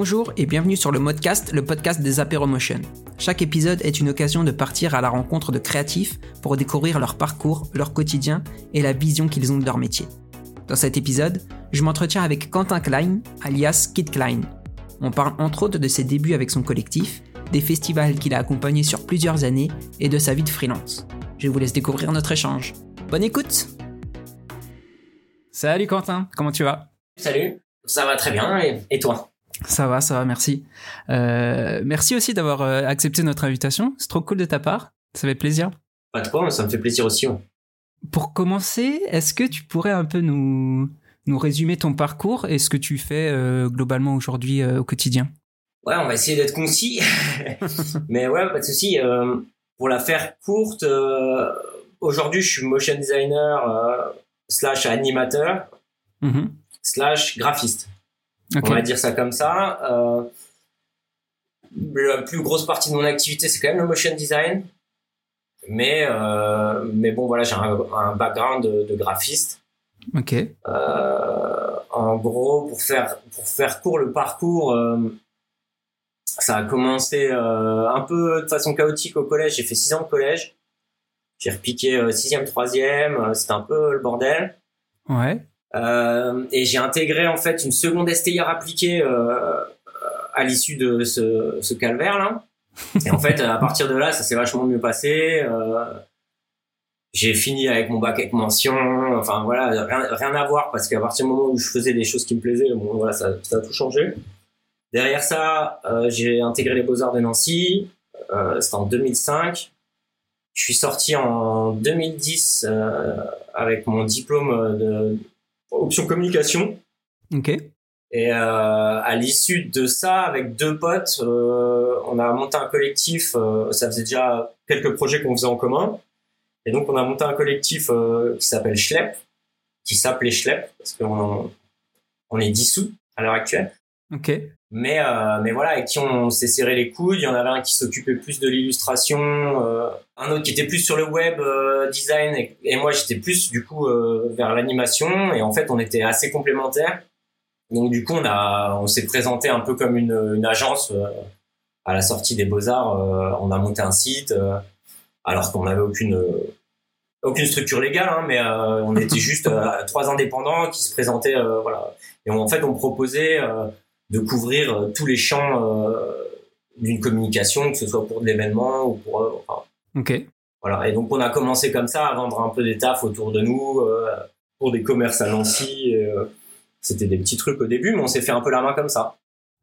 Bonjour et bienvenue sur le Modcast, le podcast des Apéromotion. Chaque épisode est une occasion de partir à la rencontre de créatifs pour découvrir leur parcours, leur quotidien et la vision qu'ils ont de leur métier. Dans cet épisode, je m'entretiens avec Quentin Klein, alias Kid Klein. On parle entre autres de ses débuts avec son collectif, des festivals qu'il a accompagnés sur plusieurs années et de sa vie de freelance. Je vous laisse découvrir notre échange. Bonne écoute Salut Quentin, comment tu vas? Salut, ça va très bien et, toi? Ça va, ça va, merci. Euh, merci aussi d'avoir euh, accepté notre invitation. C'est trop cool de ta part. Ça fait plaisir. Pas de quoi, ça me fait plaisir aussi. Pour commencer, est-ce que tu pourrais un peu nous, nous résumer ton parcours et ce que tu fais euh, globalement aujourd'hui au quotidien? Ouais, on va essayer d'être concis. Mais ouais, pas de souci. pour la faire courte, aujourd'hui, je suis motion designer slash animateur mm-hmm. slash graphiste. On va dire ça comme ça. Euh, la plus grosse partie de mon activité, c'est quand même le motion design. Mais, euh, mais bon, voilà, j'ai un, background de, graphiste. Ok. Euh, en gros, pour faire, pour faire court le parcours, ça a commencé un peu de façon chaotique au collège. J'ai fait six ans de collège. J'ai repiqué sixième, troisième. C'était un peu le bordel. Ouais. Euh, et j'ai intégré en fait une seconde STIR appliquée euh, à l'issue de ce, ce calvaire là. Et en fait, à partir de là, ça s'est vachement mieux passé. Euh, j'ai fini avec mon bac avec mention. Enfin voilà, rien, rien à voir parce qu'à partir du moment où je faisais des choses qui me plaisaient, bon voilà, ça, ça a tout changé. Derrière ça, euh, j'ai intégré les Beaux Arts de Nancy. Euh, C'était en 2005. Je suis sorti en 2010 euh, avec mon diplôme de option communication. Ok. Et euh, à l'issue de ça, avec deux potes, euh, on a monté un collectif. Euh, ça faisait déjà quelques projets qu'on faisait en commun. Et donc, on a monté un collectif euh, qui s'appelle Schlepp, qui s'appelait Schlepp, parce qu'on on est dissous à l'heure actuelle. Ok. Mais, euh, mais voilà, avec qui on s'est serré les coudes. Il y en avait un qui s'occupait plus de l'illustration, euh, un autre qui était plus sur le web euh, design, et, moi j'étais plus du coup euh, vers l'animation. Et en fait, on était assez complémentaires. Donc du coup, on a, on s'est présenté un peu comme une, une agence à la sortie des beaux arts. on a monté un site, alors qu'on n'avait aucune aucune structure légale, hein, mais on était juste trois indépendants qui se présentaient, voilà. Et en fait, on proposait de couvrir euh, tous les champs euh, d'une communication, que ce soit pour de l'événement ou pour. Euh, enfin, ok. Voilà. Et donc on a commencé comme ça à vendre un peu des tafs autour de nous pour des commerces à Nancy. C'était des petits trucs au début, mais on s'est fait un peu la main comme ça.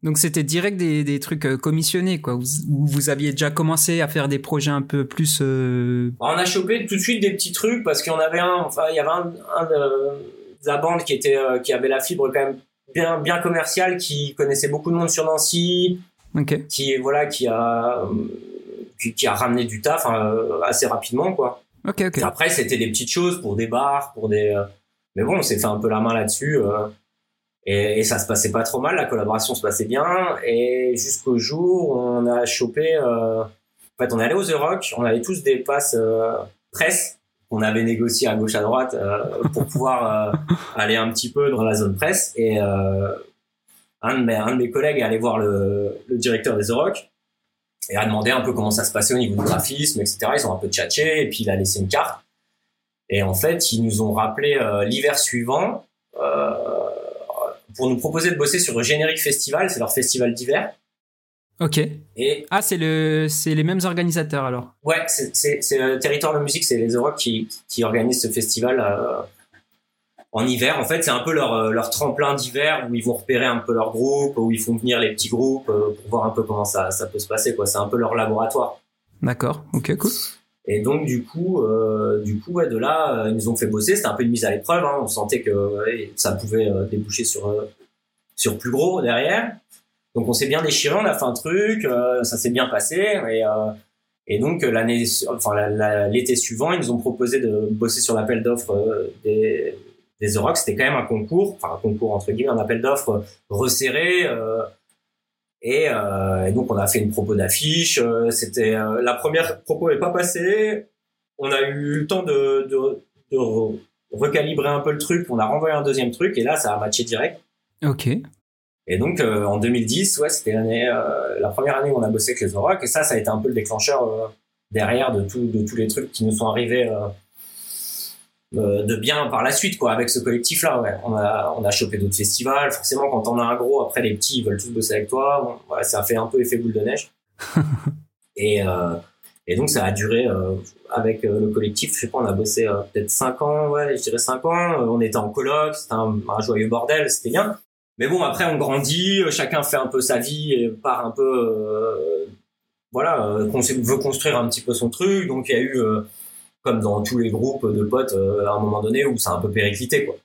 Donc c'était direct des, des trucs commissionnés, quoi. Vous, vous aviez déjà commencé à faire des projets un peu plus. Euh... On a chopé tout de suite des petits trucs parce qu'il y en avait un. Enfin, il y avait un, un de, la bande qui était qui avait la fibre quand même bien bien commercial qui connaissait beaucoup de monde sur Nancy, qui voilà qui a qui, a ramené du taf euh, assez rapidement quoi. Après c'était des petites choses pour des bars, pour des euh, mais bon on s'est fait un peu la main là-dessus euh, et, ça se passait pas trop mal, la collaboration se passait bien et jusqu'au jour où on a chopé en fait on est allé aux The Rock, on avait tous des passes presse on avait négocié à gauche à droite euh, pour pouvoir euh, aller un petit peu dans la zone presse. Et euh, un, de mes, collègues est allé voir le, directeur des Oroc et a demandé un peu comment ça se passait au niveau du graphisme etc ils ont un peu tchatché et puis il a laissé une carte. Et en fait ils nous ont rappelé l'hiver suivant pour nous proposer de bosser sur le générique festival. C'est leur festival d'hiver Ok. Et ah, c'est le, c'est les mêmes organisateurs alors. Ouais, c'est, le territoire de musique, c'est les Europe qui, qui organisent ce festival euh, en hiver. En fait, c'est un peu leur, euh, leur tremplin d'hiver où ils vont repérer un peu leur groupe, où ils font venir les petits groupes euh, pour voir un peu comment ça, ça peut se passer. Quoi, c'est un peu leur laboratoire. D'accord. Ok, cool. Et donc du coup, euh, du coup, ouais, de là, ils nous ont fait bosser. C'était un peu une mise à l'épreuve. Hein. On sentait que ça pouvait déboucher sur sur plus gros derrière. Donc on s'est bien déchiré, on a fait un truc, euh, ça s'est bien passé et, euh, et donc l'année, enfin l'été suivant, ils nous ont proposé de bosser sur l'appel d'offres euh, des des C'était quand même un concours, enfin un concours entre guillemets, un appel d'offres resserré. Et, et, donc on a fait une propos d'affiche. C'était la première propos n'est pas passée. On a eu le temps de, de, de recalibrer un peu le truc. On a renvoyé un deuxième truc et là ça a matché direct. Ok. Et donc en 2010, ouais, c'était l'année, la première année où on a bossé avec les Oroc, et ça, ça a été un peu le déclencheur derrière de tout, de tous les trucs qui nous sont arrivés de bien par la suite quoi avec ce collectif là ouais. on a on a chopé d'autres festivals forcément quand on a un gros après les petits ils veulent tous bosser avec toi bon, ça fait un peu effet boule de neige et et donc ça a duré euh, avec euh, le collectif, je sais pas, on a bossé euh, peut-être 5 ans, ouais, je dirais 5 ans. on était en coloc, c'était un, joyeux bordel, c'était bien. Mais bon, après on grandit, chacun fait un peu sa vie et part un peu, voilà, veut construire un petit peu son truc. Donc il y a eu, comme dans tous les groupes de potes, à un moment donné où ça a un peu périclité, quoi.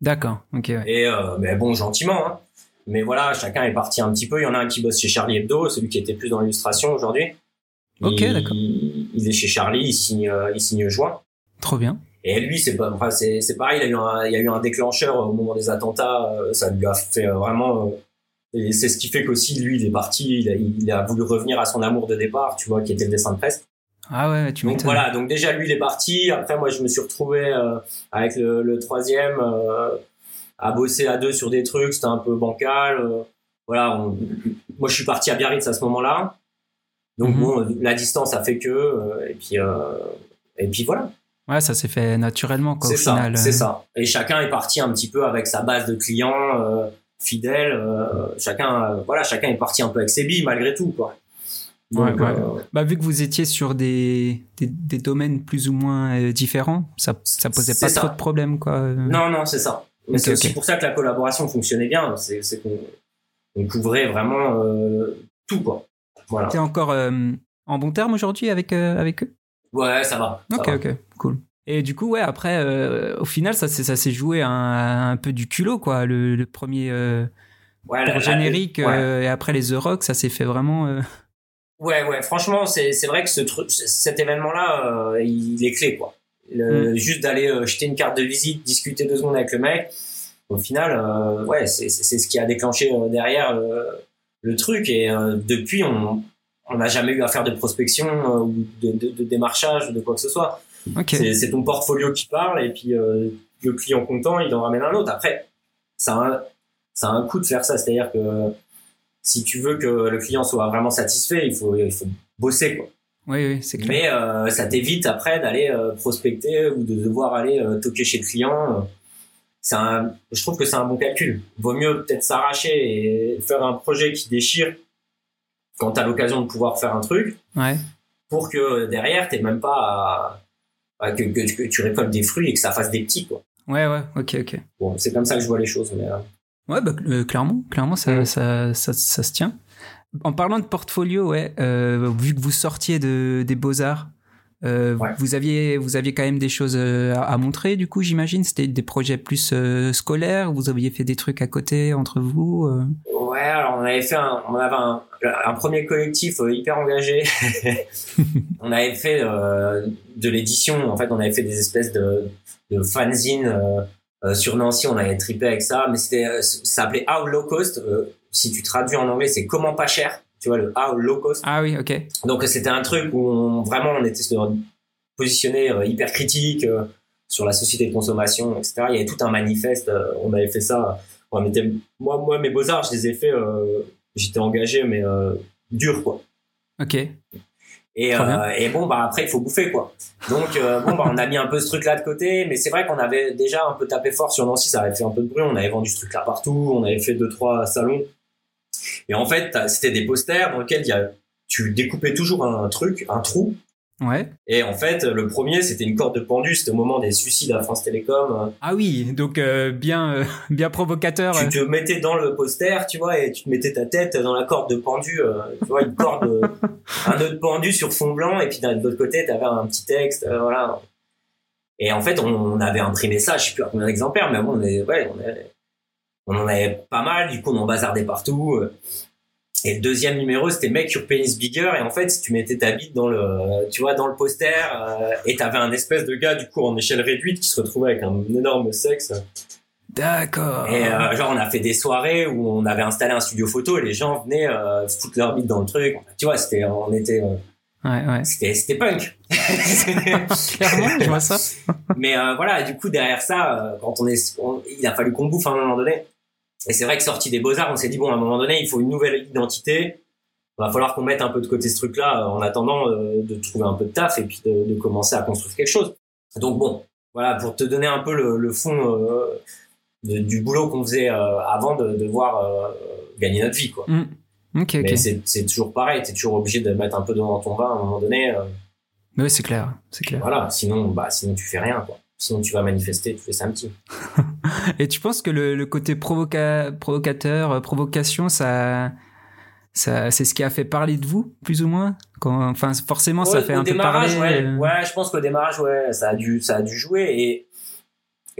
D'accord, ok. Et mais bon, gentiment. Hein. Mais voilà, chacun est parti un petit peu. Il y en a un qui bosse chez Charlie Hebdo, celui qui était plus dans l'illustration aujourd'hui. Ok, d'accord. Il, est chez Charlie, il signe, euh, il signe juin. Trop bien. Et lui, c'est pas, enfin, c'est, c'est pareil, il a eu un, il y a eu un déclencheur au moment des attentats, euh, ça lui a fait euh, vraiment, et c'est ce qui fait qu'aussi, lui, il est parti, il a, il a voulu revenir à son amour de départ, tu vois, qui était le dessin de presse. Ah ouais, tu Donc voilà, donc déjà lui il est parti. Après moi je me suis retrouvé avec le, le troisième à bosser à deux sur des trucs, c'était un peu bancal. voilà, moi je suis parti à Biarritz à ce moment-là. Donc mhm. bon, la distance a fait que, euh, et puis euh, et puis voilà. Ouais, ça s'est fait naturellement quoi. C'est ça, c'est ça. Et chacun est parti un petit peu avec sa base de clients euh, fidèles. chacun, voilà, chacun est parti un peu avec ses billes malgré tout quoi. ouais, bah, vu que vous étiez sur des, des, domaines plus ou moins différents, ça, ça posait pas trop de problèmes, quoi. Non, non, c'est ça. c'est aussi pour ça que la collaboration fonctionnait bien. C'est qu'on on couvrait vraiment tout, quoi. Voilà. T'es encore euh, en bon terme aujourd'hui avec, euh, avec eux? Ouais, ça va. ok, ok, cool. Et du coup, ouais, après, euh, au final, ça, ça s'est joué un, un, peu du culot, quoi. Le, le premier ouais, générique et après les The Rock, ça s'est fait vraiment. Ouais, ouais, franchement, c'est, vrai que ce truc, cet événement-là, il est clé, quoi. Le, mm. Juste d'aller jeter une carte de visite, discuter deux secondes avec le mec, au final, ouais, c'est, ce qui a déclenché derrière le truc. Et euh, depuis, on n'a jamais eu à faire de prospection euh, ou de, de, de, démarchage ou de quoi que ce soit. C'est ton portfolio qui parle et puis euh, le client content, il en ramène un autre. Après, ça a un, ça a un coût de faire ça. C'est-à-dire que si tu veux que le client soit vraiment satisfait, il faut, il faut bosser. Quoi. Oui, oui, c'est clair. Mais euh, ça t'évite après d'aller prospecter ou de devoir aller toquer chez le client un, je trouve que c'est un bon calcul. Vaut mieux peut-être s'arracher et faire un projet qui déchire quand tu as l'occasion de pouvoir faire un truc. Ouais. Pour que derrière, t'es même pas à, que, que, tu récoltes des fruits et que ça fasse des petits, quoi. Ouais, ouais, ok, ok. Bon, c'est comme ça que je vois les choses, mais. Euh. Ouais, bah, euh, clairement, clairement, ça, mm. ça, ça, ça, se tient. En parlant de portfolio, ouais, euh, vu que vous sortiez de, des beaux-arts, euh, vous aviez, vous aviez quand même des choses euh, à, montrer, du coup, j'imagine? C'était des projets plus euh, scolaires? Vous aviez fait des trucs à côté entre vous. Ouais, alors on avait fait, un, on avait un, un premier collectif hyper engagé. on avait fait de l'édition. En fait, on avait fait des espèces de, de fanzines sur Nancy. On avait tripé avec ça, mais c'était, ça s'appelait How Low Cost. si tu traduis en anglais, c'est comment pas cher tu vois, le how low cost. Ah oui, ok. Donc c'était un truc où on, vraiment on était positionné euh, hyper critique euh, sur la société de consommation, etc. Il y avait tout un manifeste. Euh, on avait fait ça. On était, moi, moi, mes beaux arts, je les ai fait. J'étais engagé, mais dur, quoi. Ok. Et, et, bon, bah après, il faut bouffer, quoi. Donc, bon, bah, on a mis un peu ce truc-là de côté, mais c'est vrai qu'on avait déjà un peu tapé fort sur Nancy, ça avait fait un peu de bruit, on avait vendu ce truc-là partout, on avait fait deux, trois salons. Et en fait, c'était des posters dans lesquels il y a, tu découpais toujours un truc, un trou. Ouais. Et en fait, le premier, c'était une corde de pendu. C'était au moment des suicides à France Télécom. Ah oui, donc euh, bien, euh, bien provocateur. Tu te mettais dans le poster, tu vois, et tu te mettais ta tête dans la corde de pendu. Euh, tu vois, une corde, un autre pendu sur fond blanc, et puis de l'autre côté, tu avais un petit texte, voilà. Et en fait, on, avait imprimé ça, je sais plus à combien d'exemplaires, mais bon, on est, ouais, on est, on en avait pas mal, du coup on en bazardait partout. Et le deuxième numéro, c'était Make Your Penis Bigger. Et en fait, si tu mettais ta bite dans le, tu vois, dans le poster, euh, et t'avais un espèce de gars, du coup, en échelle réduite, qui se retrouvait avec un énorme sexe. D'accord. Et euh, genre, on a fait des soirées où on avait installé un studio photo et les gens venaient euh, foutre leur bite dans le truc. Tu vois, c'était, on était, euh, ouais, ouais. c'était, c'était punk. Clairement, je vois ça. Mais euh, voilà, du coup, derrière ça, quand on est, il a fallu qu'on bouffe à un moment donné. Et c'est vrai que sorti des beaux-arts, on s'est dit, bon, à un moment donné, il faut une nouvelle identité. Il va falloir qu'on mette un peu de côté ce truc-là en attendant de trouver un peu de taf et puis de, commencer à construire quelque chose. Donc bon, voilà, pour te donner un peu le, fond du boulot qu'on faisait avant de devoir gagner notre vie, quoi. Mm. Mais c'est toujours pareil, tu es toujours obligé de mettre un peu devant ton vin à un moment donné. Euh. Oui, c'est clair, c'est clair. Voilà, sinon, bah, sinon tu fais rien, quoi. Sinon tu vas manifester, tu fais ça un petit. Et tu penses que le, côté provocateur, euh, provocation, ça, ça, c'est ce qui a fait parler de vous, plus ou moins? Quand, Enfin, forcément, ça fait un peu parler. Ouais, euh. ouais, je pense qu'au démarrage, ouais, ça a dû, ça a dû jouer. Et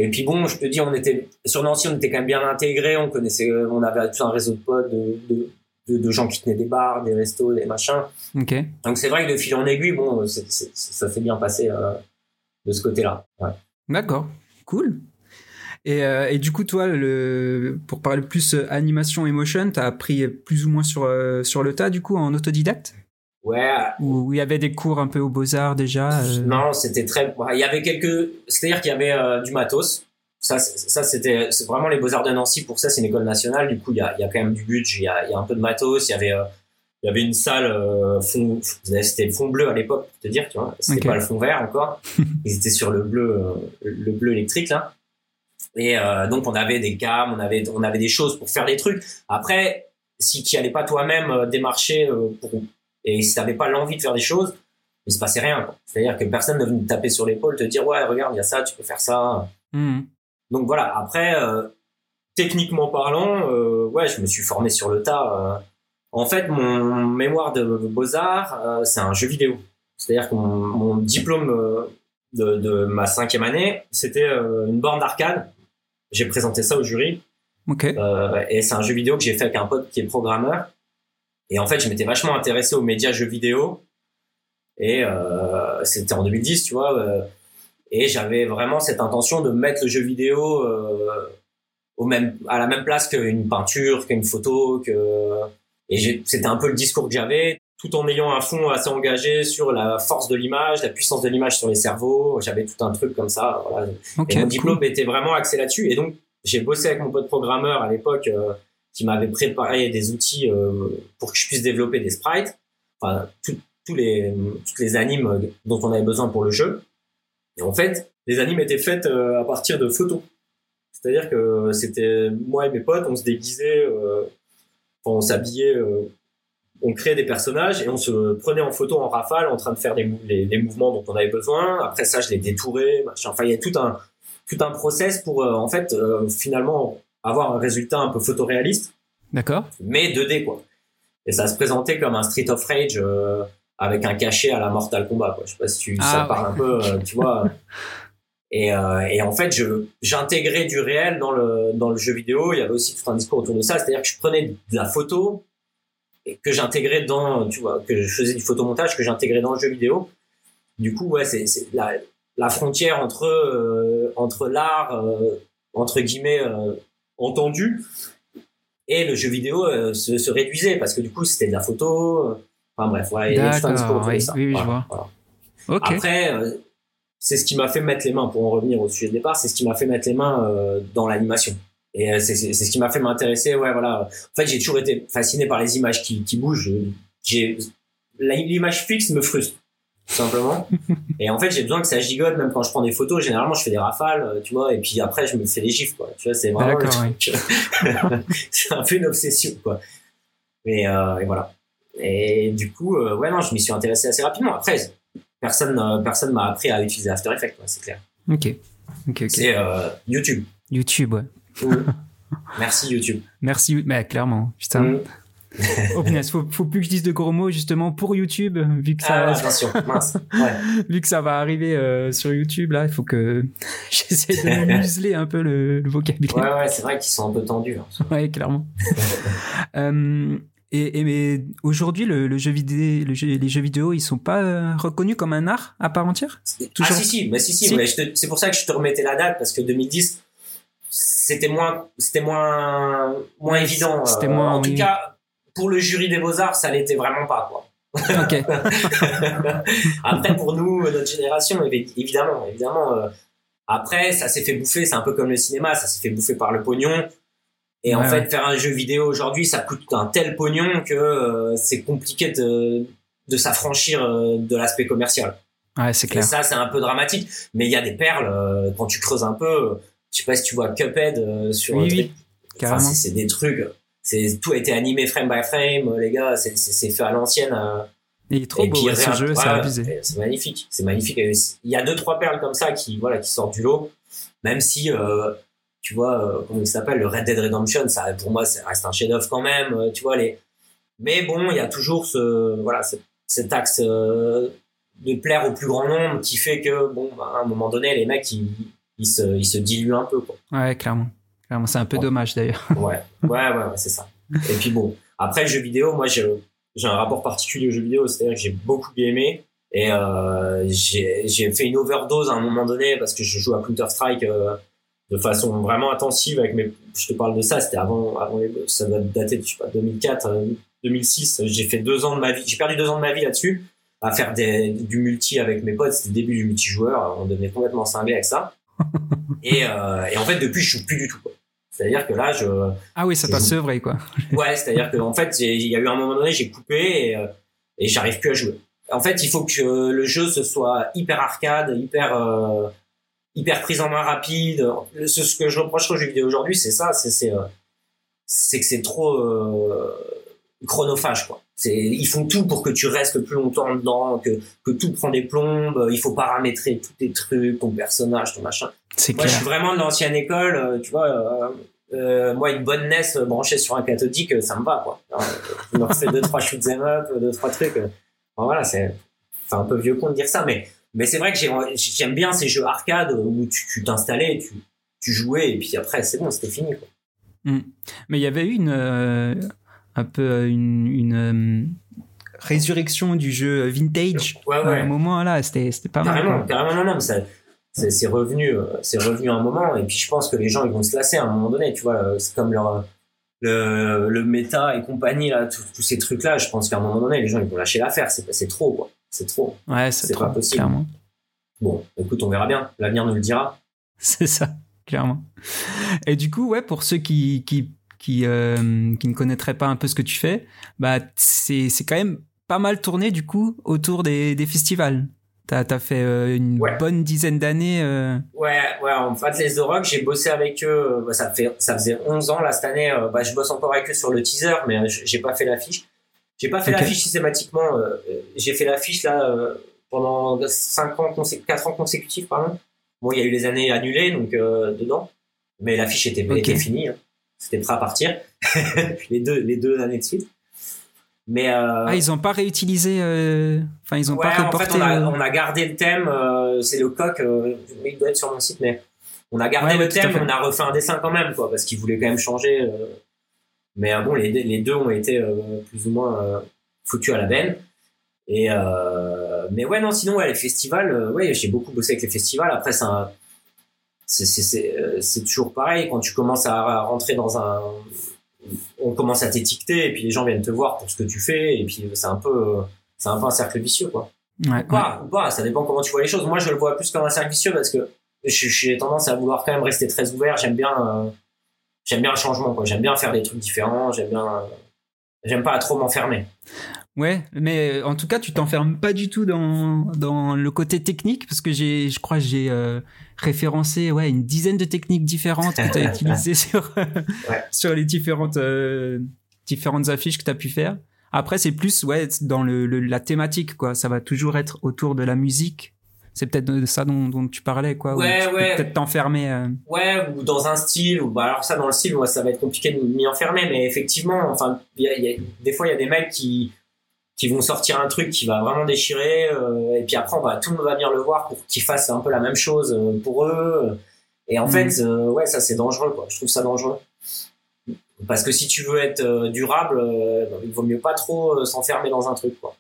et puis bon, je te dis, on était sur Nancy, on était quand même bien intégrés, on connaissait, on avait tout un réseau de potes, de, de, gens qui tenaient des bars, des restos, des machins. Donc c'est vrai que de fil en aiguille, bon, ça s'est bien passé euh, de ce côté-là. Ouais. D'accord, cool. Et, euh, et, du coup, toi, le, pour parler plus euh, animation et motion, t'as appris plus ou moins sur, sur le tas, du coup, en autodidacte? Ouais. Où il y avait des cours un peu aux beaux-arts déjà Non, c'était très... Il y avait quelques... C'est-à-dire qu'il y avait du matos ça, ça c'était c'est vraiment les Beaux-Arts de Nancy. Pour ça, c'est une école nationale. Du coup, il y a, y a quand même du budget, il y a, y a un peu de matos. Il y avait, euh, il y avait une salle euh, fond, c'était le fond bleu à l'époque, pour te dire, tu vois. C'était pas le fond vert encore. Ils étaient sur le bleu, euh, le bleu électrique là. Et donc, on avait des cams, on avait, on avait des choses pour faire des trucs. Après, si tu allais pas toi-même démarcher pour, et si t'avais pas l'envie de faire des choses, il se passait rien. C'est-à-dire que personne ne venait te taper sur l'épaule, te dire ouais, regarde, il y a ça, tu peux faire ça. Mmh. Donc voilà. Après, euh, techniquement parlant, euh, ouais, je me suis formé sur le tas. Euh. En fait, mon mémoire de beaux arts, c'est un jeu vidéo. C'est-à-dire que mon, diplôme de, ma cinquième année, c'était une borne d'arcade. J'ai présenté ça au jury. Okay. et c'est un jeu vidéo que j'ai fait avec un pote qui est programmeur. Et en fait, je m'étais vachement intéressé aux médias jeux vidéo. Et c'était en 2010, tu vois. Et j'avais vraiment cette intention de mettre le jeu vidéo euh, au même, à la même place qu'une peinture, qu'une photo, que et c'était un peu le discours que j'avais, tout en ayant un fond assez engagé sur la force de l'image, la puissance de l'image sur les cerveaux. J'avais tout un truc comme ça. Voilà. et mon diplôme était vraiment axé là-dessus. Et donc j'ai bossé avec mon pote programmeur à l'époque euh, qui m'avait préparé des outils euh, pour que je puisse développer des sprites, enfin tous les toutes les animes dont on avait besoin pour le jeu. Et en fait, les animes étaient faites euh, à partir de photos. C'est-à-dire que c'était moi et mes potes, on se déguisait, euh, on s'habillait, euh, on créait des personnages et on se prenait en photo en rafale en train de faire les, les, mouvements dont on avait besoin. Après ça, je les détourais. Enfin, il y a tout un tout un process pour en fait finalement avoir un résultat un peu photoréaliste. D'accord. Mais 2D quoi. Et ça se présentait comme un Street of Rage avec un cachet à la Mortal Kombat. Quoi. Je sais pas si tu, ça ah, parle un peu, euh, tu vois. Et, euh, et, en fait, je j'intégrais du réel dans le dans le jeu vidéo. Il y avait aussi tout un discours autour de ça, c'est-à-dire que je prenais de la photo et que j'intégrais dans, tu vois, que je faisais du photomontage que j'intégrais dans le jeu vidéo. Du coup, ouais, c'est la, la frontière entre euh, entre l'art euh, entre guillemets entendu et le jeu vidéo se, se, réduisait parce que du coup, c'était de la photo Enfin bref, il y a tout un discours oui, ça. Oui, je vois. Après, euh, c'est ce qui m'a fait mettre les mains, pour en revenir au sujet de départ, c'est ce qui m'a fait mettre les mains euh, dans l'animation. Et euh, c'est ce qui m'a fait m'intéresser, ouais, voilà. En fait, j'ai toujours été fasciné par les images qui, qui bougent. J'ai L'image fixe me frustre, tout simplement. et en fait, j'ai besoin que ça gigote, même quand je prends des photos. Généralement, je fais des rafales, tu vois, et puis après, je me fais des gifs, quoi. Tu vois, c'est vraiment le truc. c'est un peu une obsession, quoi. Mais et voilà. Et du coup, euh, ouais, non, je m'y suis intéressé assez rapidement. Après, personne, euh, personne m'a appris à utiliser After Effects, c'est clair. Ok. ok, C'est euh, YouTube. YouTube, ouais. Merci YouTube. Merci, mais clairement, putain. Mm. oh faut, faut plus que je dise de gros mots justement pour YouTube, vu que ça, ah, attention, mince. Ouais. vu que ça va arriver sur YouTube là, il faut que j'essaie de museler un peu le, vocabulaire. Ouais, ouais, c'est vrai qu'ils sont un peu tendus. Hein. ouais, clairement. Et, mais aujourd'hui, le, jeu vidéo, les jeux vidéo, ils sont pas euh, reconnus comme un art à part entière? Ah si si, mais si si. c'est pour ça que je te remettais la date parce que 2010, c'était moins, c'était moins, moins évident. C'était euh, moins. En tout cas, pour le jury des beaux arts, ça l'était vraiment pas quoi. Ok. après, pour nous, notre génération, évidemment, évidemment. Euh, après, ça s'est fait bouffer. C'est un peu comme le cinéma, ça s'est fait bouffer par le pognon. Et en fait, faire un jeu vidéo aujourd'hui, ça coûte un tel pognon que c'est compliqué de, de s'affranchir de l'aspect commercial. Ouais, c'est clair. Et ça, c'est un peu dramatique. Mais il y a des perles, quand tu creuses un peu, je sais pas si tu vois Cuphead sur oui, oui. Enfin, c'est des trucs c'est tout a été animé frame by frame les gars c'est fait à l'ancienne euh. il est trop beau ce jeu c'est abusé c'est magnifique c'est magnifique il y a deux trois perles comme ça qui voilà qui sortent du lot même si euh, tu vois euh, comment il s'appelle le Red Dead Redemption ça pour moi ça reste un chef d'œuvre quand même tu vois les mais bon il y a toujours ce voilà cet axe de plaire au plus grand nombre qui fait que bon bah, à un moment donné les mecs ils, ils se ils se diluent un peu quoi ouais clairement c'est un peu dommage d'ailleurs. Ouais, ouais, ouais, c'est ça. Et puis bon, après le jeu vidéo, moi j'ai un rapport particulier au jeu vidéo, c'est-à-dire que j'ai beaucoup aimé et euh, j'ai fait une overdose à un moment donné parce que je joue à Counter Strike euh, de façon vraiment intensive avec mes. Je te parle de ça, c'était avant, avant les, ça doit dater de je sais pas 2004, 2006. Euh, j'ai fait deux ans de ma vie, j'ai perdu deux ans de ma vie là-dessus à faire des, du multi avec mes potes. C'était le début du multijoueur, on devenait complètement cinglé avec ça. et, euh, et en fait depuis je joue plus du tout. Quoi. C'est-à-dire que là, je. Ah oui, ça passe vrai, quoi. ouais, c'est-à-dire qu'en fait, il y a eu un moment donné, j'ai coupé et, euh, et j'arrive plus à jouer. En fait, il faut que le jeu ce soit hyper arcade, hyper euh, hyper prise en main rapide. Ce, ce que je reproche aux jeux vidéo aujourd'hui, c'est ça, c'est c'est euh, c'est que c'est trop chronophage, quoi. C'est ils font tout pour que tu restes plus longtemps dedans, que que tout prend des plombes. Il faut paramétrer tous tes trucs, ton personnage, ton machin. Moi, je suis vraiment de l'ancienne école, euh, tu vois. Euh, euh, moi, une bonne NES branchée sur un cathodique, ça me va, quoi. je me refais deux, trois shoot'em up, deux, trois trucs. voilà, c'est, un peu vieux con de dire ça, mais, mais c'est vrai que j'aime bien ces jeux arcade où tu t'installais, tu, tu jouais, et puis après, c'est bon, c'était fini, quoi. Hmm. Mais il y avait eu une, un peu une, une résurrection du jeu vintage ouais, ouais. à un moment là c'était pas mal carrément carrément non non mais ça c'est revenu euh, c'est revenu un moment et puis je pense que les gens ils vont se lasser à un moment donné tu vois euh, c'est comme leur le, le méta et compagnie là tous ces trucs là je pense qu'à un moment donné les gens ils vont lâcher l'affaire c'est c'est trop quoi c'est trop ouais c'est pas possible clairement. bon écoute on verra bien l'avenir nous le dira c'est ça clairement et du coup ouais pour ceux qui qui qui, euh, qui ne connaîtraient pas un peu ce que tu fais bah c'est c'est quand même pas mal tourné du coup autour des, des festivals T'as as fait euh, une bonne dizaine d'années. Euh... Ouais, ouais. En fait, les The Rock, j'ai bossé avec eux. Bah, ça fait, ça faisait 11 ans là cette année. Euh, bah, je bosse encore avec eux sur le teaser, mais j'ai pas fait l'affiche. J'ai pas fait l'affiche systématiquement. j'ai fait l'affiche là pendant 5 ans, 4 ans consécutifs, pardon. Bon, il y a eu les années annulées, donc dedans. Mais l'affiche était, était finie. Hein. C'était prêt à partir. les deux, les deux années de suite. Mais euh... ah, ils ont pas réutilisé. Euh... Enfin, ils ont pas reporté. En fait, on, a, on a gardé le thème. Euh, c'est le coq. Euh, il doit être sur mon site, mais on a gardé le thème. On a refait un dessin quand même, quoi, parce qu'ils voulaient quand même changer. Euh. Mais bon, les, les, deux ont été plus ou moins foutus à la benne. Et mais ouais, non, sinon ouais, les festivals. ouais, j'ai beaucoup bossé avec les festivals. Après, c'est c'est toujours pareil quand tu commences à rentrer dans un on commence à t'étiqueter et puis les gens viennent te voir pour ce que tu fais et puis c'est un peu c'est un peu un cercle vicieux quoi ouais, ou, pas, ou pas ça dépend comment tu vois les choses moi je le vois plus comme un cercle vicieux parce que j'ai tendance à vouloir quand même rester très ouvert j'aime bien euh, j'aime bien le changement quoi j'aime bien faire des trucs différents j'aime bien j'aime pas trop m'enfermer Ouais, mais en tout cas, tu t'enfermes pas du tout dans, dans le côté technique parce que j'ai, je crois, j'ai euh, référencé ouais une dizaine de techniques différentes que tu as utilisées sur sur les différentes euh, différentes affiches que tu as pu faire. Après, c'est plus ouais dans le, la thématique quoi. Ça va toujours être autour de la musique. C'est peut-être de ça dont, dont tu parlais quoi. Ouais, ouais. Peut-être t'enfermer. Euh. Ouais, ou dans un style. Ou bah alors ça dans le style, moi ça va être compliqué de m'y enfermer, mais effectivement, enfin, y a, y a, des fois il y a des mecs qui qui vont sortir un truc qui va vraiment déchirer euh, et puis après on va tout le monde va venir le voir pour qu'ils fassent un peu la même chose euh, pour eux et en mhm. fait ouais ça c'est dangereux quoi je trouve ça dangereux parce que si tu veux être durable il vaut mieux pas trop s'enfermer dans un truc quoi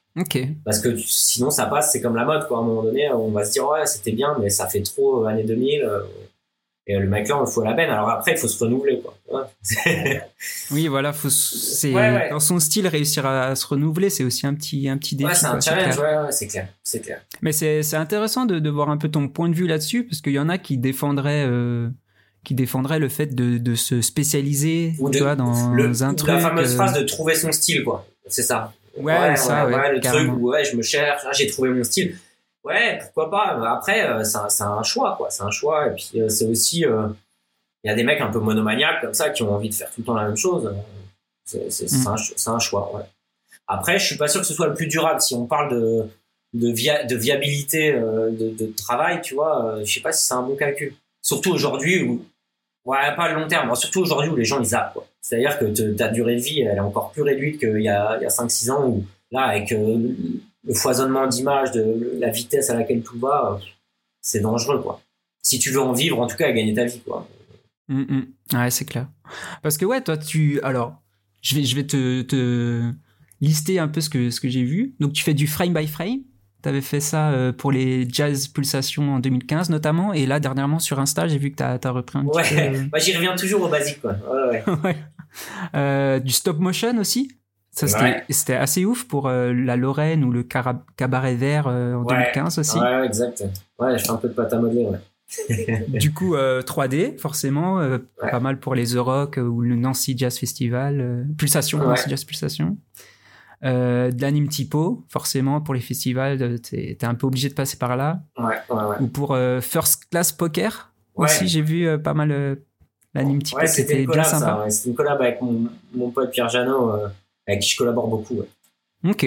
parce que sinon ça passe c'est comme la mode quoi à un moment donné on va se dire ouais c'était bien mais ça fait trop années 2000 et le mec là, on le fout à la benne. Alors après, il faut se renouveler, quoi. oui, voilà, faut, c'est, dans son style, réussir à, se renouveler, c'est aussi un petit, un petit défi. Ouais, c'est un challenge, ouais, c'est clair, c'est clair. Mais c'est, intéressant de, de voir un peu ton point de vue là-dessus, parce qu'il y en a qui défendraient, euh, qui défendrait le fait de, de se spécialiser ou tu vois, dans le, un truc. La fameuse phrase de trouver son style, quoi. C'est ça. Ouais, ça, ouais, le truc où ouais, je me cherche, ah, j'ai trouvé mon style. Ouais, pourquoi pas. Après, c'est un, un, choix, quoi. C'est un choix. Et puis, c'est aussi. Il y a des mecs un peu monomaniaques comme ça qui ont envie de faire tout le temps la même chose. C'est mm. un, un, choix, ouais. Après, je suis pas sûr que ce soit le plus durable. Si on parle de, de, de viabilité euh, de, de, travail, tu vois, euh, je sais pas si c'est un bon calcul. Surtout aujourd'hui où, ouais, pas le long terme, surtout aujourd'hui où les gens ils zappent, quoi. C'est-à-dire que ta durée de vie, elle est encore plus réduite qu'il y a, il y a 5-6 ans où, là, avec euh, le foisonnement d'images, de la vitesse à laquelle tout va, c'est dangereux, quoi. Si tu veux en vivre, en tout cas, gagner ta vie, quoi. Mm, mm. Ouais, c'est clair. Parce que, ouais, toi, tu, alors, je vais, te lister un peu ce que, ce que j'ai vu. Donc, tu fais du frame by frame. Tu avais fait ça euh, pour les Jazz Pulsations en 2015 notamment. Et là, dernièrement, sur Insta, j'ai vu que tu as, repris un ouais. petit peu. Euh, Moi, j'y reviens toujours au basique. Quoi. Ouais, ouais. euh, du stop motion aussi. Ça, c'était assez ouf pour euh, la Lorraine ou le Cabaret Vert en 2015 aussi. Ouais, exact. Ouais, je fais un peu de pâte à modeler, ouais. du coup, 3D, euh, forcément, euh, pas mal pour les Euroc ou le Nancy Jazz Festival, euh, Pulsation, Nancy Jazz Pulsation. De l'anime typo, forcément, pour les festivals, t'es es un peu obligé de passer par là. Ou pour First Class Poker, aussi, j'ai vu pas mal l'anime typo, c'était bien sympa. C'était une collab avec mon, mon pote Pierre Janot, avec qui je collabore beaucoup. Ok.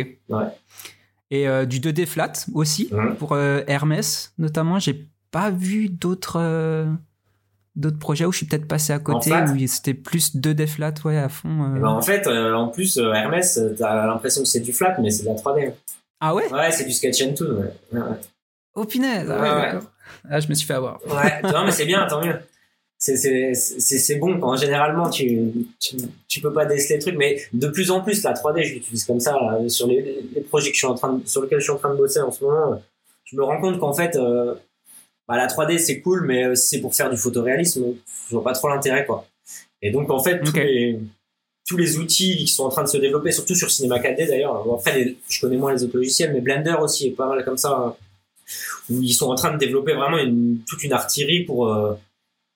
Et du 2D flat aussi, mmh. pour Hermès notamment, j'ai pas vu d'autres euh, d'autres projets où je suis peut-être passé à côté où c'était plus 2D flat ouais à fond euh. eh ben, en fait euh, en plus Hermès t'as l'impression que c'est du flat mais c'est de la 3D ah ouais? Ouais c'est du sketch and tool ouais. oh punaise. Ah, ah, je me suis fait avoir. Ouais non mais c'est bien tant mieux. C'est bon quand généralement tu, tu, tu peux pas déceler le truc mais de plus en plus la 3D je l'utilise comme ça sur les, les projets que je suis en train de, sur lesquels je suis en train de bosser en ce moment je me rends compte qu'en fait bah, la 3D c'est cool, mais euh, c'est pour faire du photoréalisme, je vois pas trop l'intérêt quoi. Et donc en fait tous, les, tous les outils qui sont en train de se développer, surtout sur Cinema 4D d'ailleurs. après je connais moins les autres logiciels, mais Blender aussi est pas mal comme ça, hein, où ils sont en train de développer vraiment une, toute une artillerie pour euh,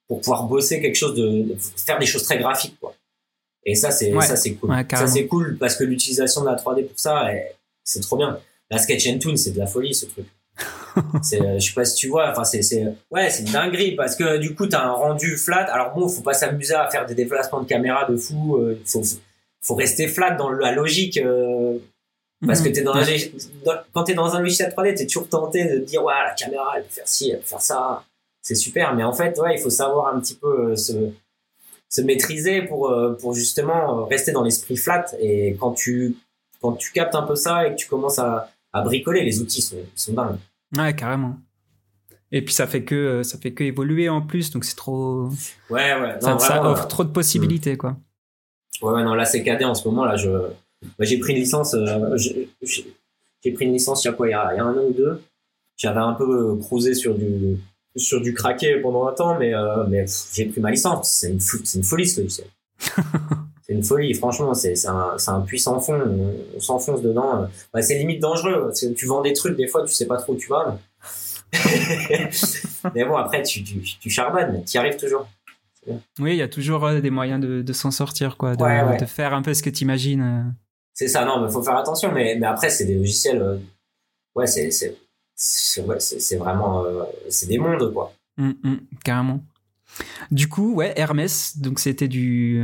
pour pouvoir bosser quelque chose de, faire des choses très graphiques quoi. Et ça c'est ça c'est cool. ça c'est cool parce que l'utilisation de la 3D pour ça c'est trop bien. La Sketch and Toon c'est de la folie ce truc c'est, euh, je sais pas si tu vois, enfin c'est, c'est, ouais, c'est une dinguerie parce que du coup t'as un rendu flat. Alors bon, faut pas s'amuser à faire des déplacements de caméra de fou. Euh, faut, faut rester flat dans la logique euh, parce que mhm. t'es dans, un, quand t'es dans un logiciel 3D, t'es toujours tenté de dire ouais la caméra elle peut faire ci, elle peut faire ça, c'est super. Mais en fait, ouais, il faut savoir un petit peu se, se maîtriser pour pour justement rester dans l'esprit flat. Et quand tu quand tu captes un peu ça et que tu commences à à bricoler. Les outils sont, sont dingues. Ouais, carrément. Et puis ça fait que euh, ça fait que évoluer en plus, donc c'est trop. Ouais, ouais. ça, offre trop de possibilités, hmm. quoi. Ouais, ouais, non, là c'est cadet en ce moment. Là, je, j'ai pris une licence. Euh, j'ai pris une licence il y a quoi, il y a, un an ou deux. J'avais un peu euh, cruisé sur du sur du craqué pendant un temps, mais mais j'ai pris ma licence. C'est une, c'est une folie ce logiciel. c'est une folie. Franchement, c'est un, un puissant fond. On, s'enfonce dedans. Bah, c'est limite dangereux. Tu vends des trucs, des fois, tu sais pas trop où tu vas. Mais, bon, après, tu, tu, tu charbonnes, tu y arrives toujours. Oui, il y a toujours euh, des moyens de, de s'en sortir, quoi, de, de, faire un peu ce que tu imagines. Euh. C'est ça, non, mais faut faire attention. Mais, mais après, c'est des logiciels. Euh, ouais, c'est c'est vraiment. c'est des mondes, quoi. Mmh, mmh, carrément. Du coup, ouais, Hermès, donc c'était du,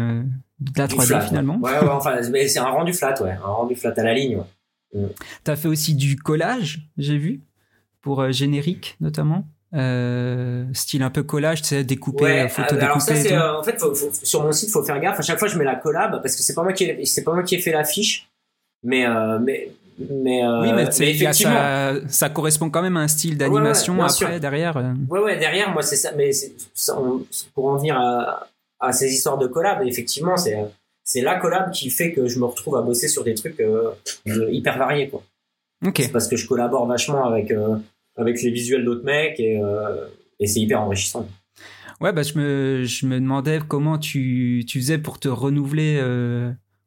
de la 3D finalement. Ouais, ouais, enfin, mais c'est un rendu flat, ouais, un rendu flat à la ligne. Ouais. Mm. T'as fait aussi du collage, j'ai vu, pour euh, générique notamment. Euh, style un peu collage, tu sais, découpé, ouais, photo alors ça c'est euh, en fait faut, faut, sur mon site faut faire gaffe. À chaque fois je mets la collab parce que c'est pas moi qui c'est pas moi qui ai fait l'affiche, mais euh, mais mais, euh, oui, mais, effectivement, ça, ça, correspond quand même à un style d'animation après derrière. Ouais, ouais, derrière moi c'est ça, mais pour en venir à, à ces histoires de collab. effectivement, c'est c'est la collab qui fait que je me retrouve à bosser sur des trucs euh, hyper variés quoi. C'est parce que je collabore vachement avec euh, avec les visuels d'autres mecs et, euh, et c'est hyper enrichissant. Ouais, bah je me je me demandais comment tu tu faisais pour te renouveler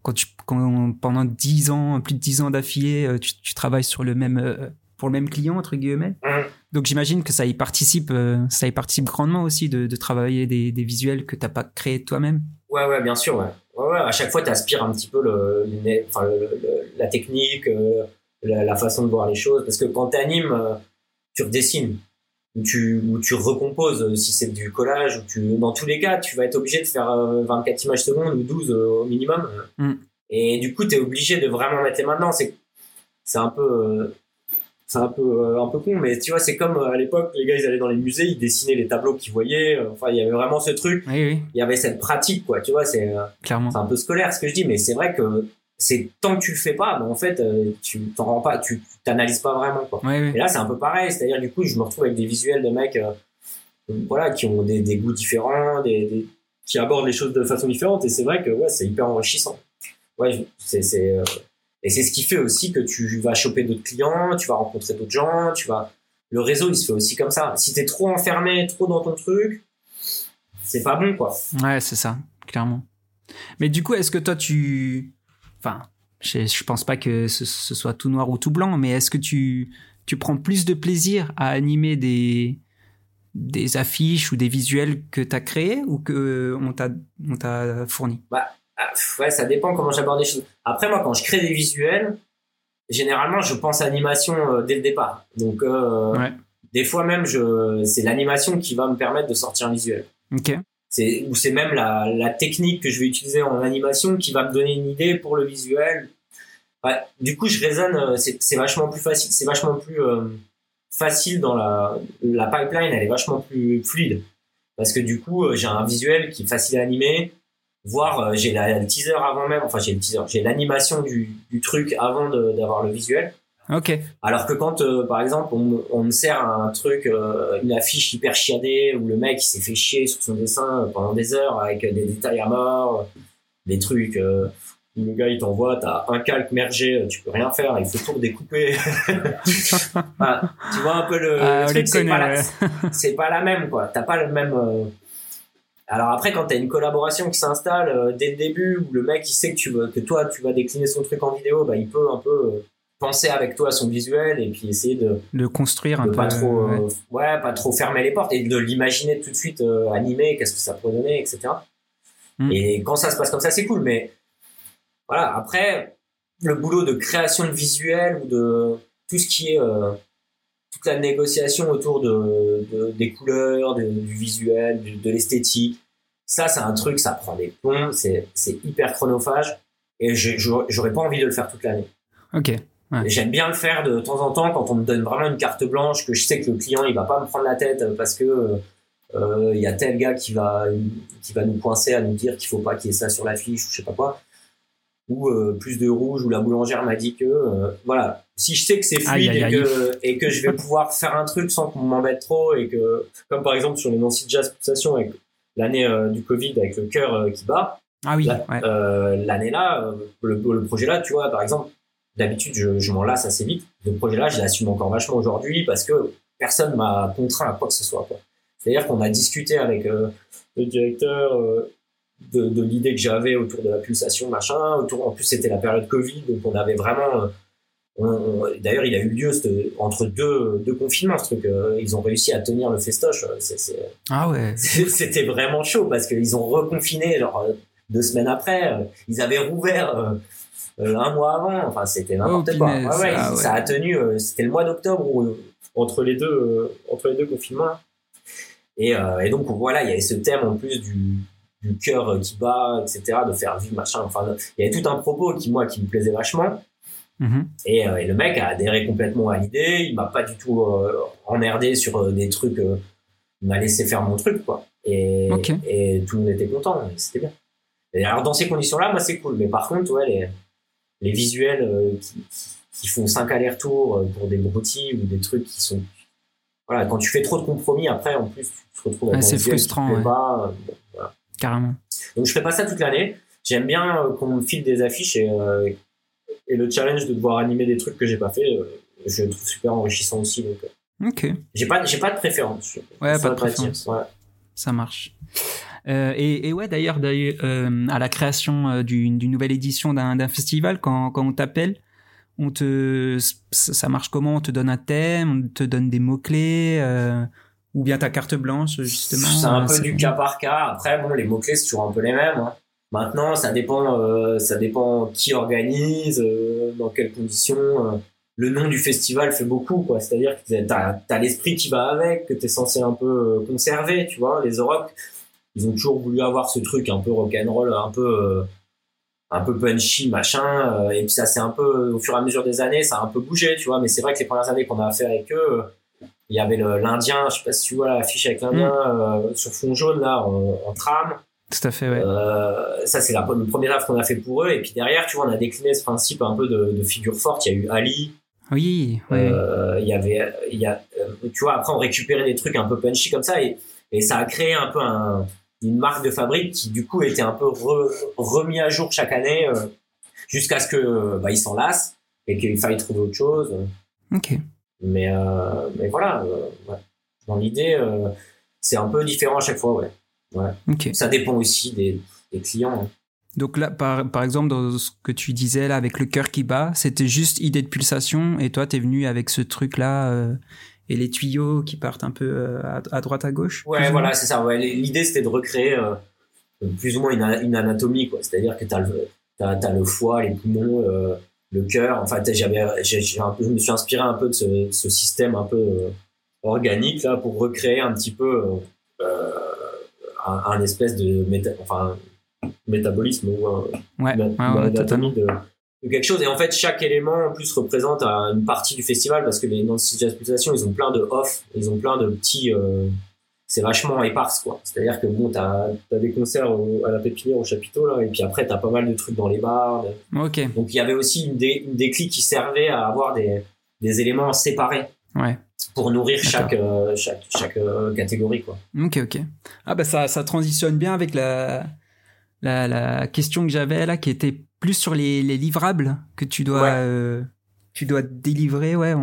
quand tu quand pendant dix ans plus de dix ans d'affilée tu, tu travailles sur le même pour le même client entre guillemets? Mmh. Donc j'imagine que ça y participe, ça y participe grandement aussi de, travailler des, visuels que t'as pas créés toi-même. Ouais, ouais, bien sûr, ouais. ouais, à chaque fois, tu aspires un petit peu le, la technique, la, façon de voir les choses. Parce que quand tu animes, tu redessines où tu, où tu recomposes euh, si c'est du collage, ou tu, dans tous les cas, tu vas être obligé de faire 24 euh, images secondes ou 12 euh, au minimum. Mm. Et du coup, tu es obligé de vraiment mettre les mains dedans. C'est, c'est un peu, c'est un peu, un peu con, mais tu vois, c'est comme à l'époque, les gars, ils allaient dans les musées, ils dessinaient les tableaux qu'ils voyaient. Enfin, il y avait vraiment ce truc. Il y avait cette pratique, quoi. Tu vois, c'est, Clairement. c'est un peu scolaire ce que je dis, mais c'est vrai que c'est tant que tu le fais pas, ben en fait, euh, tu t'en rends pas, tu t'analyses pas vraiment. Quoi. Et là, c'est un peu pareil, c'est-à-dire du coup, je me retrouve avec des visuels de mecs, euh, voilà, qui ont des, des goûts différents, des, qui abordent les choses de façon différente, et c'est vrai que ouais, c'est hyper enrichissant. Ouais, c'est c'est euh, et c'est ce qui fait aussi que tu vas choper d'autres clients, tu vas rencontrer d'autres gens, tu vas le réseau, il se fait aussi comme ça. Si t'es trop enfermé, trop dans ton truc, c'est pas bon, quoi. Ouais, c'est ça, clairement. Mais du coup, est-ce que toi, tu Enfin, je, je pense pas que ce, soit tout noir ou tout blanc, mais est-ce que tu, tu prends plus de plaisir à animer des, des affiches ou des visuels que tu as créés ou que on t'a fourni? Bah, ah, ouais, ça dépend comment j'aborde les choses. Après, moi, quand je crée des visuels, généralement, je pense à animation euh, dès le départ. Donc, euh, des fois même, c'est l'animation qui va me permettre de sortir un visuel. Ok c'est ou c'est même la, la, technique que je vais utiliser en animation qui va me donner une idée pour le visuel. du coup, je raisonne, euh, c'est vachement plus facile, c'est vachement plus euh, facile dans la, la pipeline, elle est vachement plus fluide parce que du coup, euh, j'ai un visuel qui est facile à animer, voire j'ai le teaser avant même, enfin j'ai le teaser, j'ai l'animation du, du truc avant d'avoir le visuel. Ok. Alors que quand, euh, par exemple, on, on, me sert un truc, euh, une affiche hyper chiadée où le mec s'est fait chier sur son dessin pendant des heures avec des détails à mort, des trucs euh, où le gars il t'envoie, t'as un calque mergé, tu peux rien faire, il faut tout découper. tu vois un peu le, ah, truc, c'est pas, la, pas la même quoi. T'as pas le même. Alors après, quand t'as une collaboration qui s'installe dès le début où le mec il sait que tu veux, que toi tu vas décliner son truc en vidéo, bah il peut un peu penser avec toi son visuel et puis essayer de de construire un peu pas trop euh, ouais. pas trop fermer les portes et de l'imaginer tout de suite euh, animé qu'est-ce que ça pourrait donner etc mm. et quand ça se passe comme ça c'est cool mais voilà après le boulot de création de visuel ou de tout ce qui est euh, toute la négociation autour de, des couleurs du visuel de, l'esthétique. Ça c'est un truc ça prend des plombs c'est hyper chronophage et j'aurais pas envie de le faire toute l'année. Ok J'aime bien le faire de temps en temps quand on me donne vraiment une carte blanche, que je sais que le client il va pas me prendre la tête parce que euh, il y a tel gars qui va qui va nous coincer à nous dire qu'il faut pas qu'il y ait ça sur l'affiche ou je sais pas quoi. Ou euh, plus de rouge ou la boulangère m'a dit que euh, voilà si je sais que c'est fluide Et, que, et que je vais pouvoir faire un truc sans qu'on m'embête trop et que comme par exemple sur les Nancy Jazz Pulsation avec l'année du Covid avec le cœur qui bat ah oui l'année là le, le, projet là tu vois par exemple D'habitude, je, je m'en lasse assez vite. Le projet-là, je l'assume encore vachement aujourd'hui parce que personne m'a contraint à quoi que ce soit. C'est-à-dire qu'on a discuté avec euh, le directeur euh, de, de l'idée que j'avais autour de la pulsation, machin. Autour, en plus, c'était la période Covid, donc on avait vraiment. Euh, d'ailleurs, il a eu lieu entre deux, deux confinements, ce truc. ils ont réussi à tenir le festoche. ah ouais. C'était vraiment chaud parce qu'ils ont reconfiné genre deux semaines après. Ils avaient rouvert euh, un mois avant. Enfin, c'était n'importe oh, quoi. Ah ça a tenu. Euh, c'était le mois d'octobre euh, entre les deux entre les deux confinements. Et, et, donc voilà, il y avait ce thème en plus du, du cœur qui bat, etc., de faire vivre machin. Enfin, il y avait tout un propos qui moi qui me plaisait vachement. Mm-hmm. Et, et, le mec a adhéré complètement à l'idée. Il m'a pas du tout emmerdé sur des trucs. il m'a laissé faire mon truc, quoi. Et, et tout le monde était content. C'était bien. Et alors dans ces conditions-là, moi c'est cool. Mais par contre, ouais, les, les visuels euh, qui, font cinq allers-retours euh, pour des broutilles ou des trucs qui sont voilà quand tu fais trop de compromis après en plus tu te retrouves c'est frustrant pas, euh, carrément donc je fais pas ça toute l'année j'aime bien qu'on me file des affiches et, et le challenge de devoir animer des trucs que j'ai pas fait je le trouve super enrichissant aussi donc ok j'ai pas j'ai pas de préférence ouais pas de préférence ça marche euh, et, et, ouais, d'ailleurs, euh, à la création euh, d'une nouvelle édition d'un festival, quand, quand on t'appelle, on te, ça marche comment? On te donne un thème, on te donne des mots clés, euh, ou bien ta carte blanche justement. C'est un peu du cas par cas. Après, bon, les mots clés c'est toujours un peu les mêmes. Hein. Maintenant, ça dépend, euh, ça dépend qui organise, euh, dans quelles conditions. Euh. le nom du festival fait beaucoup, quoi. C'est-à-dire que t'as as, l'esprit qui va avec, que t'es censé un peu conserver, tu vois. Les Orocs, ils ont toujours voulu avoir ce truc un peu rock'n'roll, un peu un peu punchy machin et puis ça c'est un peu au fur et à mesure des années ça a un peu bougé tu vois mais c'est vrai que les premières années qu'on a fait avec eux il y avait l'indien je sais pas si tu vois l'affiche avec l'indien mm. sur fond jaune là en, tram tout à fait ouais. Euh, ça c'est la, première œuvre qu'on a fait pour eux. Et puis derrière tu vois on a décliné ce principe un peu de, de figure forte. Il y a eu Ali. Oui euh, il y avait il y a euh, tu vois après on récupérait des trucs un peu punchy comme ça. Et, et ça a créé un peu un une marque de fabrique qui du coup était un peu remis à jour chaque année euh, jusqu'à ce que bah, ils s'en lassent et qu'il faille trouver autre chose. Ok. Mais mais voilà, dans l'idée c'est un peu différent à chaque fois, ouais. Ouais. Ça dépend aussi des, des clients. Hein. Donc là, par, par exemple, dans ce que tu disais là avec le cœur qui bat, c'était juste idée de pulsation et toi, tu es venu avec ce truc-là et les tuyaux qui partent un peu euh, à, droite à gauche. Ouais, voilà, c'est ça. Ouais. L'idée c'était de recréer euh, plus ou moins une, anatomie, quoi. C'est-à-dire que tu as, as, le foie, les poumons, euh, le cœur. Enfin, j'avais, je me suis inspiré un peu de ce, ce système un peu organique là pour recréer un petit peu un, un, espèce de méta, enfin métabolisme ou un, ouais, de quelque chose. Et en fait, chaque élément en plus représente une partie du festival parce que les Nancy Jazz Pulsation, ils ont plein de off, ils ont plein de petits. Euh, c'est vachement éparse quoi. C'est-à-dire que bon, t'as as des concerts à la pépinière au chapiteau là, et puis après t'as pas mal de trucs dans les bars. Ok. Donc il y avait aussi une, des, une déclic qui servait à avoir des, des éléments séparés. Ouais. Pour nourrir chaque, euh, chaque, chaque euh, catégorie quoi. Ok ok. Ah bah ça ça transitionne bien avec la la, la question que j'avais là qui était plus sur les, livrables que tu dois, euh, tu dois délivrer, ouais,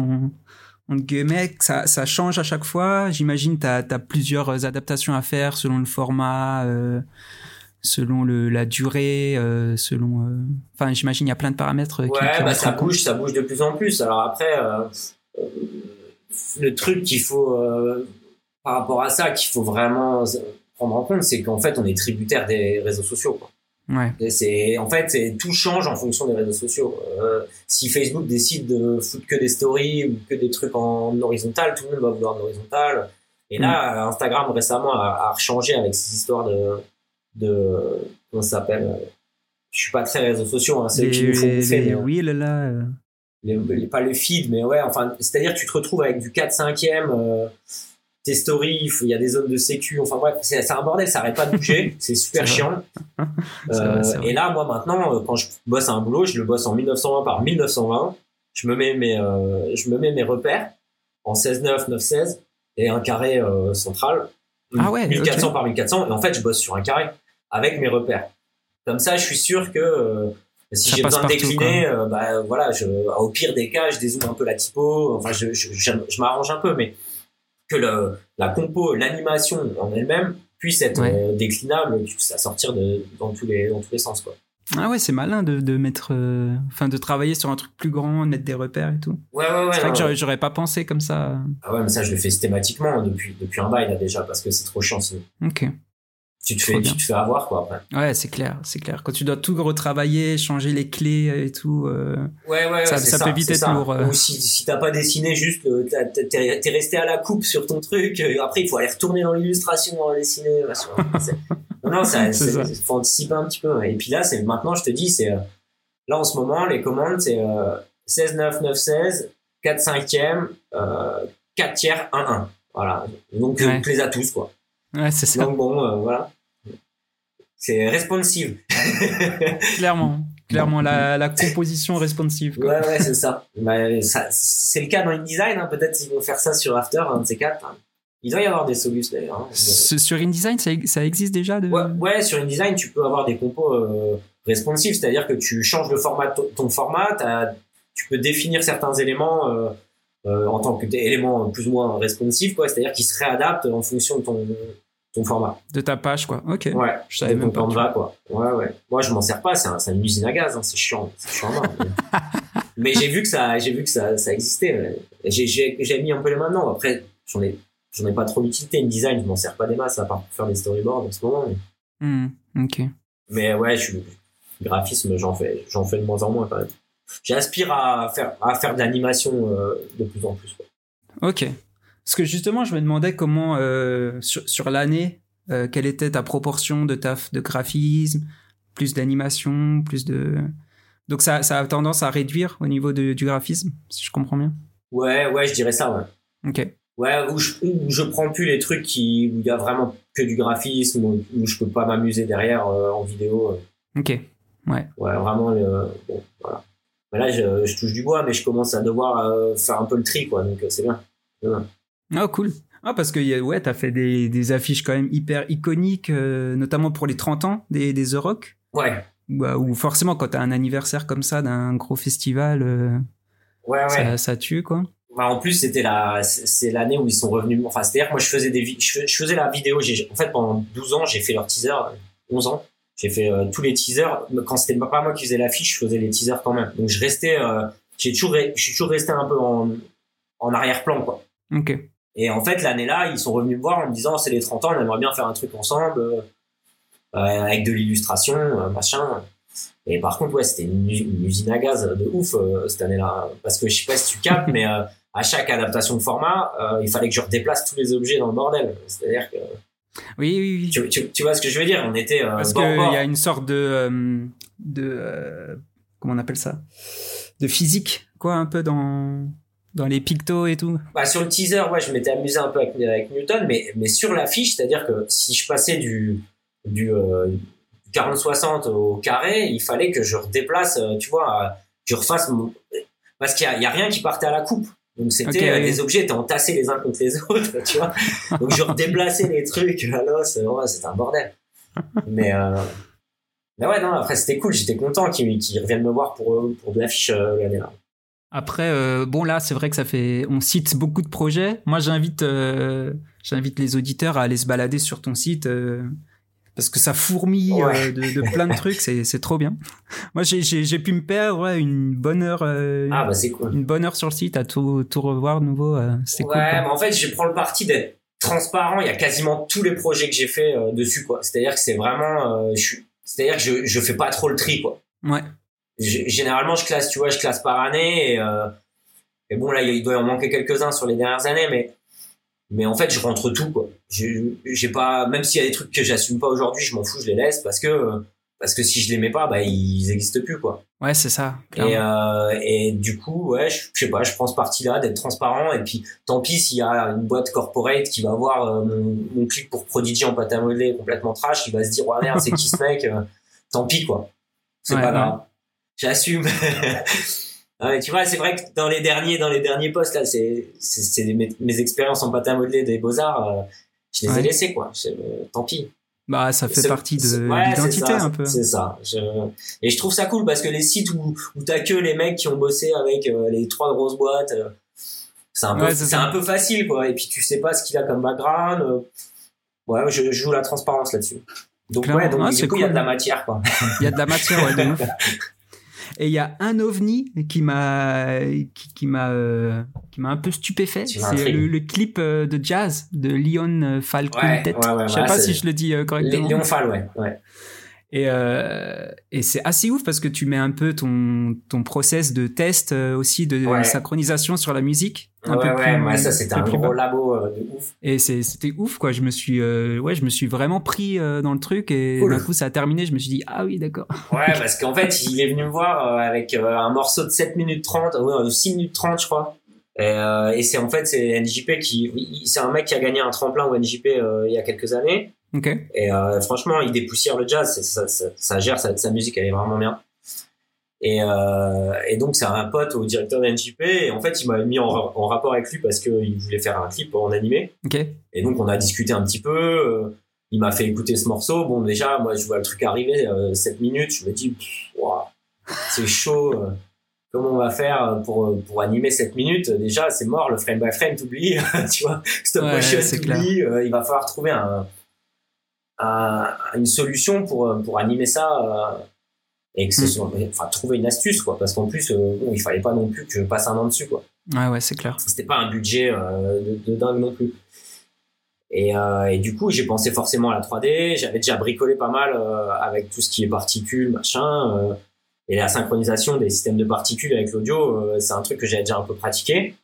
guillemets, ça, ça change à chaque fois. J'imagine tu as, plusieurs adaptations à faire selon le format, selon le, la durée, selon. Enfin, j'imagine il y a plein de paramètres. Ouais, bah, ça bouge, ça bouge de plus en plus. Alors après, le truc qu'il faut par rapport à ça, qu'il faut vraiment prendre en compte, c'est qu'en fait, on est tributaire des réseaux sociaux. Quoi. Ouais. C'est en fait tout change en fonction des réseaux sociaux. Euh, si Facebook décide de foutre que des stories ou que des trucs en horizontal, tout le monde va vouloir en horizontal. Et là, mm. Instagram récemment a, a changé avec ces histoires de de comment ça s'appelle? Je suis pas très réseaux sociaux, hein, c'est qui nous font bouffer. Les, là. Euh. Les, pas le feed, mais ouais, enfin, c'est-à-dire que tu te retrouves avec du 4-5e. Euh, tes stories, il y a des zones de sécu, enfin bref, c'est un bordel, ça arrête pas de bouger, c'est super chiant. Euh, et là, moi maintenant, euh, quand je bosse un boulot, je le bosse en 1920 par 1920, je me mets mes, euh, je me mets mes repères en 16-9, 9-16 et un carré euh, central, ah ouais, 1400 par 1400, et en fait, je bosse sur un carré avec mes repères. Comme ça, je suis sûr que euh, si j'ai besoin de décliner, bah voilà, je, au pire des cas, je dézoome un peu la typo, enfin, je, je, je m'arrange un peu, mais que le, la compo, l'animation en elle-même puisse être euh, déclinable, puisse sortir de, dans tous les dans tous les sens quoi. Ah ouais, c'est malin de, de mettre, euh, enfin de travailler sur un truc plus grand, de mettre des repères et tout. Ouais ouais ouais. C'est vrai que j'aurais pas pensé comme ça. Ah ouais, mais ça je le fais systématiquement depuis depuis un bail là déjà parce que c'est trop chiant sinon. Ok tu te fais, tu te fais avoir quoi après. Ouais, c'est clair, c'est clair. Quand tu dois tout retravailler, changer les clés et tout. Euh, ouais, ouais, ça, ça, peut vite être lourd. Euh. Ou si, si t'as pas dessiné juste, euh, t'es es resté à la coupe sur ton truc. Après, il faut aller retourner dans l'illustration, dessiner. non, non, ça, faut anticiper un petit peu. Et puis là, c'est maintenant, je te dis, c'est là en ce moment, les commandes, c'est 16 9 9 16, 4 5e, 4 tiers 1 1. Voilà. Donc, ouais. on a tous quoi. Ouais, c'est ça. Donc bon, euh, voilà. C'est responsive. clairement, clairement la, la composition responsive. Quoi. Ouais, ouais, c'est ça. Bah, ça c'est le cas dans InDesign. Hein. Peut-être qu'ils vont faire ça sur After, un de ces quatre. Hein. Il doit y avoir des solutions d'ailleurs. Hein. Sur InDesign, ça, ça existe déjà de... ouais, ouais, sur InDesign, tu peux avoir des compos euh, responsives, c'est-à-dire que tu changes le format, ton format, tu peux définir certains éléments euh, euh, en tant qu'élément plus ou moins responsif, quoi. C'est-à-dire qu'il se réadapte en fonction de ton, ton format. De ta page, quoi. Ok. Ouais. Je savais même pas. quoi. Ouais, ouais. Moi, je m'en sers pas. C'est un, une usine à gaz. Hein. C'est chiant. C'est chiant. mais j'ai vu que ça, j'ai vu que ça, ça existait. J'ai, j'ai, mis un peu les mains dedans. Après, j'en ai, j'en ai pas trop d'utilité. Une design, je m'en sers pas des masses à part pour faire des storyboards en ce moment. Mais, hmm, ok. mais ouais, je suis, graphisme, j'en fais, j'en fais de moins en moins quand même. J'aspire à faire, à faire de l'animation euh, de plus en plus. Ok. Parce que justement, je me demandais comment, euh, sur, sur l'année, euh, quelle était ta proportion de taf de graphisme, plus d'animation, plus de. Donc ça, ça a tendance à réduire au niveau de, du graphisme, si je comprends bien. Ouais, ouais, je dirais ça, ouais. Ok. Ouais, où je, où je prends plus les trucs qui, où il y a vraiment que du graphisme, où, je peux pas m'amuser derrière en vidéo. Ok. Ouais. Ouais, vraiment, bon, voilà. Là, je, je, touche du bois, mais je commence à devoir euh, faire un peu le tri, quoi. Donc, euh, c'est bien. Ah, cool. Ah, parce que ouais, t'as fait des, des, affiches quand même hyper iconiques, euh, notamment pour les 30 ans des, des The Rock. Ouais. Bah, ou forcément, quand t'as un anniversaire comme ça d'un gros festival, ouais, ouais. Ça, ça, tue, quoi. Bah, en plus, c'était la, c'est l'année où ils sont revenus. Enfin, c'est-à-dire que moi, je faisais des, je, je faisais la vidéo. En fait, pendant 12 ans, j'ai fait leur teaser, 11 ans. J'ai fait euh, tous les teasers. Quand c'était pas moi qui faisais l'affiche, je faisais les teasers quand même. Donc je restais, euh, j'ai toujours, je suis toujours resté un peu en, en arrière-plan, quoi. Ok. Et en fait, l'année-là, ils sont revenus me voir en me disant, c'est les 30 ans, on aimerait bien faire un truc ensemble, euh, avec de l'illustration, machin. Et par contre, ouais, c'était une, usine à gaz de ouf cette année-là, parce que je sais pas si tu captes, mais à chaque adaptation de format, il fallait que je redéplace tous les objets dans le bordel. C'est-à-dire que oui, oui, oui. Tu, tu, tu, vois ce que je veux dire On était euh, parce qu'il y a une sorte de euh, de euh, comment on appelle ça? De physique, quoi, un peu dans dans les pictos et tout. Bah sur le teaser, ouais, je m'étais amusé un peu avec, avec Newton, mais mais sur l'affiche, c'est-à-dire que si je passais du du 40-60 au carré, il fallait que je redéplace, tu vois, que je refasse mon... parce qu'il y a, y a rien qui partait à la coupe. Donc c'était euh, des objets étaient entassés les uns contre les autres, tu vois. Donc je redéplaçais les trucs à l'os, ouais, c'était un bordel. Mais euh... mais ouais non, après c'était cool, j'étais content qu'ils reviennent me voir pour pour de l'affiche euh, l'année là. Après euh, bon là, c'est vrai que ça fait on cite beaucoup de projets. Moi j'invite j'invite les auditeurs à aller se balader sur ton site parce que ça fourmille euh, de, de, plein de trucs, c'est, trop bien. Moi, j'ai, pu me perdre ouais, une bonne heure. Euh, ah bah c'est cool. Une bonne heure sur le site à tout, tout revoir de nouveau. Euh, c'est ouais, cool. Ouais, mais en fait, je prends le parti d'être transparent. Il y a quasiment tous les projets que j'ai fait dessus, quoi. C'est-à-dire que c'est vraiment, c'est-à-dire que je, je fais pas trop le tri, quoi. Ouais. généralement, je classe, tu vois, je classe par année et, et bon là, il doit en manquer quelques-uns sur les dernières années, mais mais en fait je rentre tout quoi. J'ai pas même s'il y a des trucs que j'assume pas aujourd'hui je m'en fous je les laisse parce que parce que si je les mets pas bah ils existent plus quoi. Ouais c'est ça et euh, et du coup ouais je, sais pas je prends ce parti là d'être transparent et puis tant pis s'il y a une boîte corporate qui va voir euh, mon, mon, clip pour Prodigy en pâte à modeler complètement trash qui va se dire ouais merde c'est qui ce mec euh, tant pis quoi. C'est pas grave. J'assume Ah tu vois, c'est vrai que dans les derniers, dans les derniers postes là, c'est c'est mes, mes, expériences en pâte à modeler des beaux arts, euh, je les ai laissés quoi. Euh, tant pis. Bah, ça fait partie de l'identité un peu. C'est ça. Je... Et je trouve ça cool parce que les sites où où t'as que les mecs qui ont bossé avec euh, les trois grosses boîtes, c'est un peu c'est un peu facile quoi. Et puis tu sais pas ce qu'il a comme background. Ouais, je, joue la transparence là-dessus. Donc ouais, donc du coup il y a de la matière quoi. Il y a de la matière ouais. De Et il y a un ovni qui m'a qui, m'a euh, qui m'a un peu stupéfait. C'est le, clip euh, de jazz de Leon Falquin. Ouais, ouais, je sais pas si je le dis euh, correctement. Leon Fall, ouais. ouais. Et, euh, et c'est assez ouf parce que tu mets un peu ton, ton process de test euh, aussi de synchronisation sur la musique. Un ouais, peu ouais, ça c'était un gros labo euh, de ouf. Et c'était ouf quoi. Je me suis, euh, ouais, je me suis vraiment pris dans le truc et d'un coup ça a terminé. Je me suis dit ah oui d'accord. Ouais parce qu'en fait il est venu me voir avec un morceau de 7 minutes 30, de 6 minutes 30 je crois. Et, et c'est en fait c'est NJP qui, c'est un mec qui a gagné un tremplin au NJP il y a quelques années. Et euh, franchement, il dépoussière le jazz, ça, ça, ça gère sa, sa, musique, elle est vraiment bien. Et, euh, et donc c'est un pote au directeur de NJP et en fait il m'a mis en, en, rapport avec lui parce qu'il voulait faire un clip en animé. Okay. Et donc on a discuté un petit peu. Euh, il m'a fait écouter ce morceau. Bon déjà moi je vois le truc arriver, euh, 7 minutes, je me dis wow, c'est chaud. Comment on va faire pour pour animer 7 minutes? Déjà c'est mort, le frame by frame t'oublies, tu vois, stop motion t'oublies. il va falloir trouver un à, une solution pour, pour animer ça. Euh, et que ce mm. soit, enfin, trouver une astuce, quoi, parce qu'en plus, euh, bon, il fallait pas non plus que je passe un an dessus, quoi. Ouais, ouais, c'est clair. C'était pas un budget euh, de, dingue non plus. Et, euh, et du coup, j'ai pensé forcément à la 3D. J'avais déjà bricolé pas mal euh, avec tout ce qui est particules, machin. Euh, et la synchronisation des systèmes de particules avec l'audio, c'est un truc que j'avais déjà un peu pratiqué.